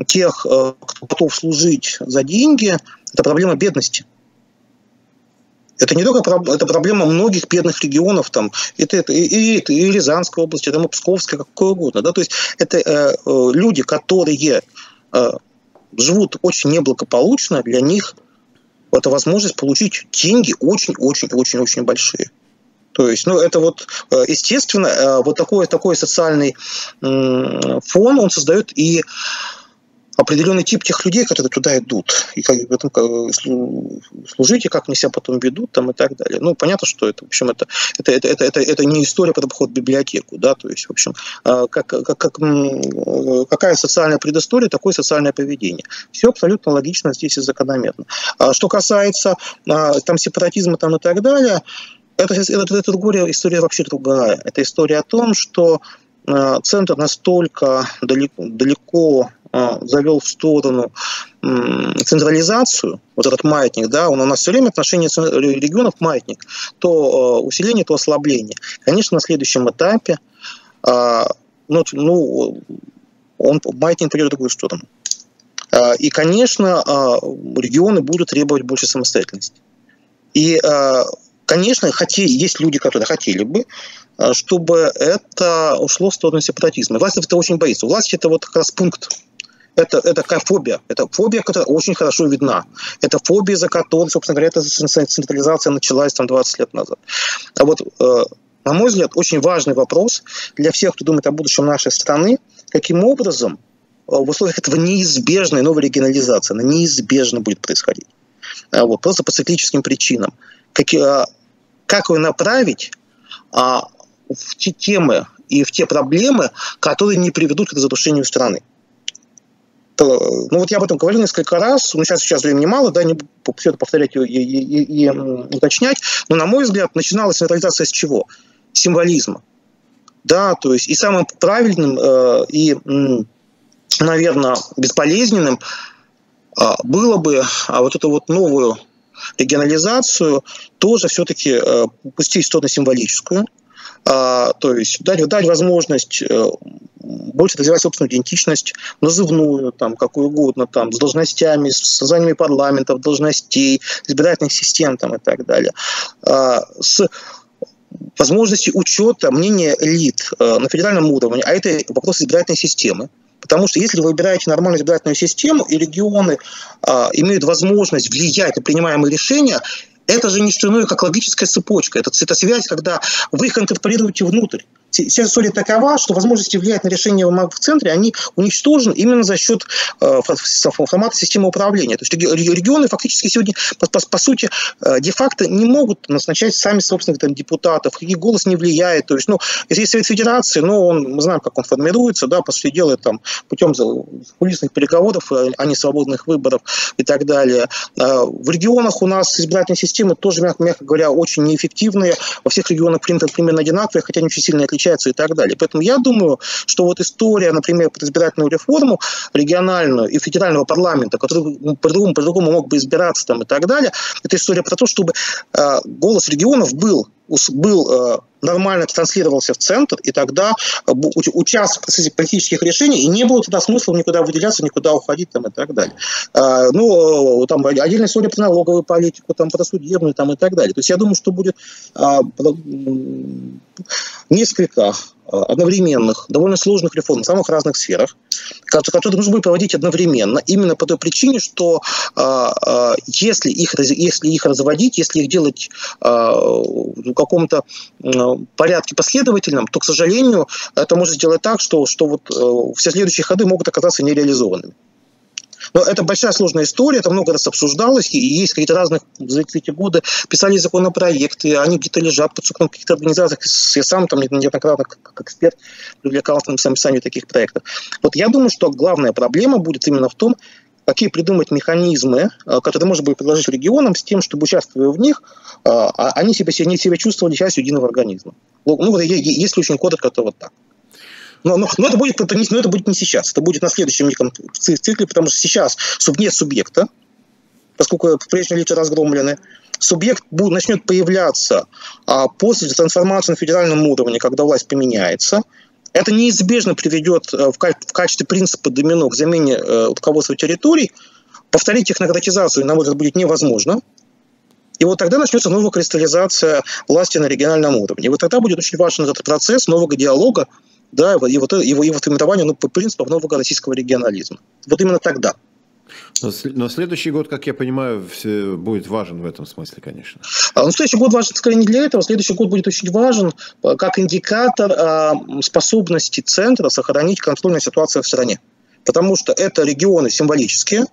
Speaker 2: тех, э, кто готов служить за деньги, это проблема бедности. Это не только это проблема многих бедных регионов, там, это, это, и, и, и Рязанской области, это Псковская, какой угодно. Да? То есть это э, э, люди, которые э, живут очень неблагополучно, для них это возможность получить деньги очень-очень-очень-очень большие. То есть, ну, это вот, э, естественно, э, вот такой, такой социальный фон он создает и определенный тип тех людей, которые туда идут, и как служить, и как они себя потом ведут там, и так далее. Ну, понятно, что это, в общем, это, это, это, это, это, это не история про поход в библиотеку, да, то есть, в общем, а, как, как, как, какая социальная предыстория, такое социальное поведение. Все абсолютно логично здесь и закономерно. А что касается а, там сепаратизма там, и так далее, это, это, это другая история вообще другая. Это история о том, что центр настолько далеко, далеко завел в сторону централизацию, вот этот маятник, да, он у нас все время отношение регионов маятник, то а, усиление, то ослабление. Конечно, на следующем этапе а, ну, ну, он маятник пойдет в другую сторону. И, конечно, регионы будут требовать больше самостоятельности. И, конечно, хотели, есть люди, которые хотели бы, чтобы это ушло в сторону сепаратизма. Власть это очень боится. Власть это вот как раз пункт это, это такая фобия. Это фобия, которая очень хорошо видна. Это фобия, за которой, собственно говоря, эта централизация началась там 20 лет назад. А вот, э, на мой взгляд, очень важный вопрос для всех, кто думает о будущем нашей страны, каким образом э, в условиях этого неизбежной новой регионализации, она неизбежно будет происходить. А вот, просто по циклическим причинам. Как, э, как ее направить а, в те темы и в те проблемы, которые не приведут к разрушению страны ну вот я об этом говорил несколько раз, ну сейчас, сейчас времени мало, да, не все это повторять и, и, и, и уточнять, но на мой взгляд начиналась централизация с чего? Символизма. Да, то есть и самым правильным э, и, наверное, бесполезным э, было бы а вот эту вот новую регионализацию тоже все-таки э, пустить в сторону символическую, то есть дать, дать возможность э, больше развивать собственную идентичность, назывную, там, какую угодно, там, с должностями, с созданием парламентов, должностей, избирательных систем там, и так далее, а, с возможностью учета мнения элит э, на федеральном уровне, а это вопрос избирательной системы, Потому что если вы выбираете нормальную избирательную систему, и регионы а, имеют возможность влиять на принимаемые решения, это же не что иное, как логическая цепочка. Это, это связь, когда вы их инкорпорируете внутрь. История такова, что возможности влиять на решение в центре, они уничтожены именно за счет э, формата системы управления. То есть регионы фактически сегодня, по, по, по сути, э, де-факто не могут назначать сами собственных там, депутатов, их голос не влияет. То есть, ну, если есть Совет Федерации, ну, он, мы знаем, как он формируется, да, по сути дела, там, путем кулисных переговоров, э, а не свободных выборов и так далее. Э, в регионах у нас избирательные системы тоже, мягко, мягко говоря, очень неэффективные. Во всех регионах принцип примерно одинаковые, хотя они очень сильно отличаются отличаются и так далее. Поэтому я думаю, что вот история, например, под избирательную реформу региональную и федерального парламента, который по-другому, по-другому мог бы избираться там и так далее, это история про то, чтобы э, голос регионов был был э, нормально транслировался в центр, и тогда э, участвовал в процессе политических решений, и не было тогда смысла никуда выделяться, никуда уходить там, и так далее. Э, ну, там отдельная история про налоговую политику, там, про судебную там, и так далее. То есть я думаю, что будет несколько одновременных, довольно сложных реформ в самых разных сферах, которые нужно будет проводить одновременно, именно по той причине, что если их, если их разводить, если их делать в каком-то порядке последовательном, то, к сожалению, это может сделать так, что, что вот э, все следующие ходы могут оказаться нереализованными. Но это большая сложная история, это много раз обсуждалось, и есть какие-то разных за эти годы писали законопроекты, они где-то лежат под сукном каких-то организациях. Я сам там неоднократно как, эксперт привлекался на написание таких проектов. Вот я думаю, что главная проблема будет именно в том, какие придумать механизмы, э, которые можно будет предложить регионам с тем, чтобы, участвуя в них, э, а они себя, они себя чувствовали частью единого организма. Ну, вот если очень коротко, то вот так. Но, но, но, это будет, но это будет не сейчас, это будет на следующем неком цикле, потому что сейчас нет субъекта, поскольку прежние лица разгромлены, субъект будет, начнет появляться а, после трансформации на федеральном уровне, когда власть поменяется – это неизбежно приведет э, в качестве принципа домино к замене э, руководства территорий. Повторить технократизацию, на мой взгляд, будет невозможно. И вот тогда начнется новая кристаллизация власти на региональном уровне. И вот тогда будет очень важен этот процесс нового диалога, да, и вот его, его формирования ну, по принципам нового российского регионализма. Вот именно тогда.
Speaker 1: Но следующий год, как я понимаю, будет важен в этом смысле, конечно.
Speaker 2: А, ну, следующий год важен, скорее, не для этого. Следующий год будет очень важен э, как индикатор а, способности центра сохранить контроль над ситуацией в стране. Потому что это регионы символические,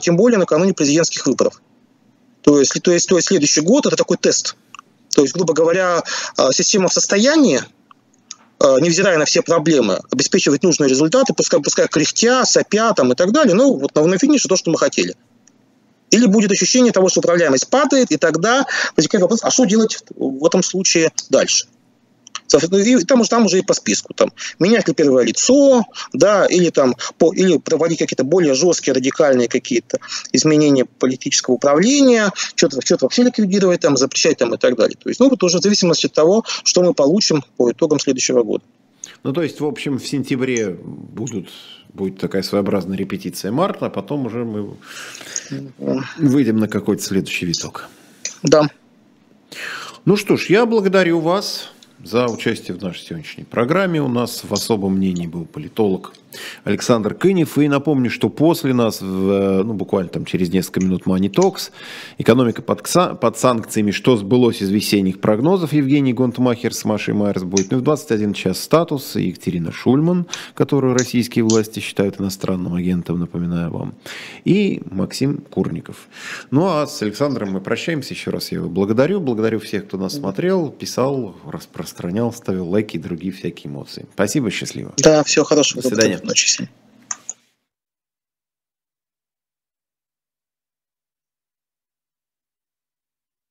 Speaker 2: тем более накануне президентских выборов. То есть, то есть, то есть следующий год – это такой тест. То есть, грубо говоря, а, система в состоянии невзирая на все проблемы, обеспечивать нужные результаты, пускай, пускай кряхтя, сопя там, и так далее. Ну, вот на, на финише то, что мы хотели. Или будет ощущение того, что управляемость падает, и тогда возникает вопрос, а что делать в этом случае дальше? И там, там уже и по списку. Там, менять ли первое лицо, да, или, там, по, или проводить какие-то более жесткие, радикальные какие-то изменения политического управления, что-то что вообще ликвидировать, там, запрещать там, и так далее. То есть, ну, вот уже в зависимости от того, что мы получим по итогам следующего года.
Speaker 1: Ну, то есть, в общем, в сентябре будут, будет такая своеобразная репетиция марта, а потом уже мы выйдем на какой-то следующий виток.
Speaker 2: Да.
Speaker 1: Ну что ж, я благодарю вас за участие в нашей сегодняшней программе. У нас в особом мнении был политолог Александр Кынев. И напомню, что после нас, в, ну, буквально там через несколько минут Money Talks, экономика под, под санкциями, что сбылось из весенних прогнозов, Евгений Гонтмахер с Машей Майерс будет. Ну и в 21 час статус Екатерина Шульман, которую российские власти считают иностранным агентом, напоминаю вам. И Максим Курников. Ну а с Александром мы прощаемся. Еще раз я его благодарю. Благодарю всех, кто нас смотрел, писал, распространял, ставил лайки и другие всякие эмоции. Спасибо, счастливо.
Speaker 2: Да, всего хорошего.
Speaker 1: До свидания.
Speaker 2: Ночи.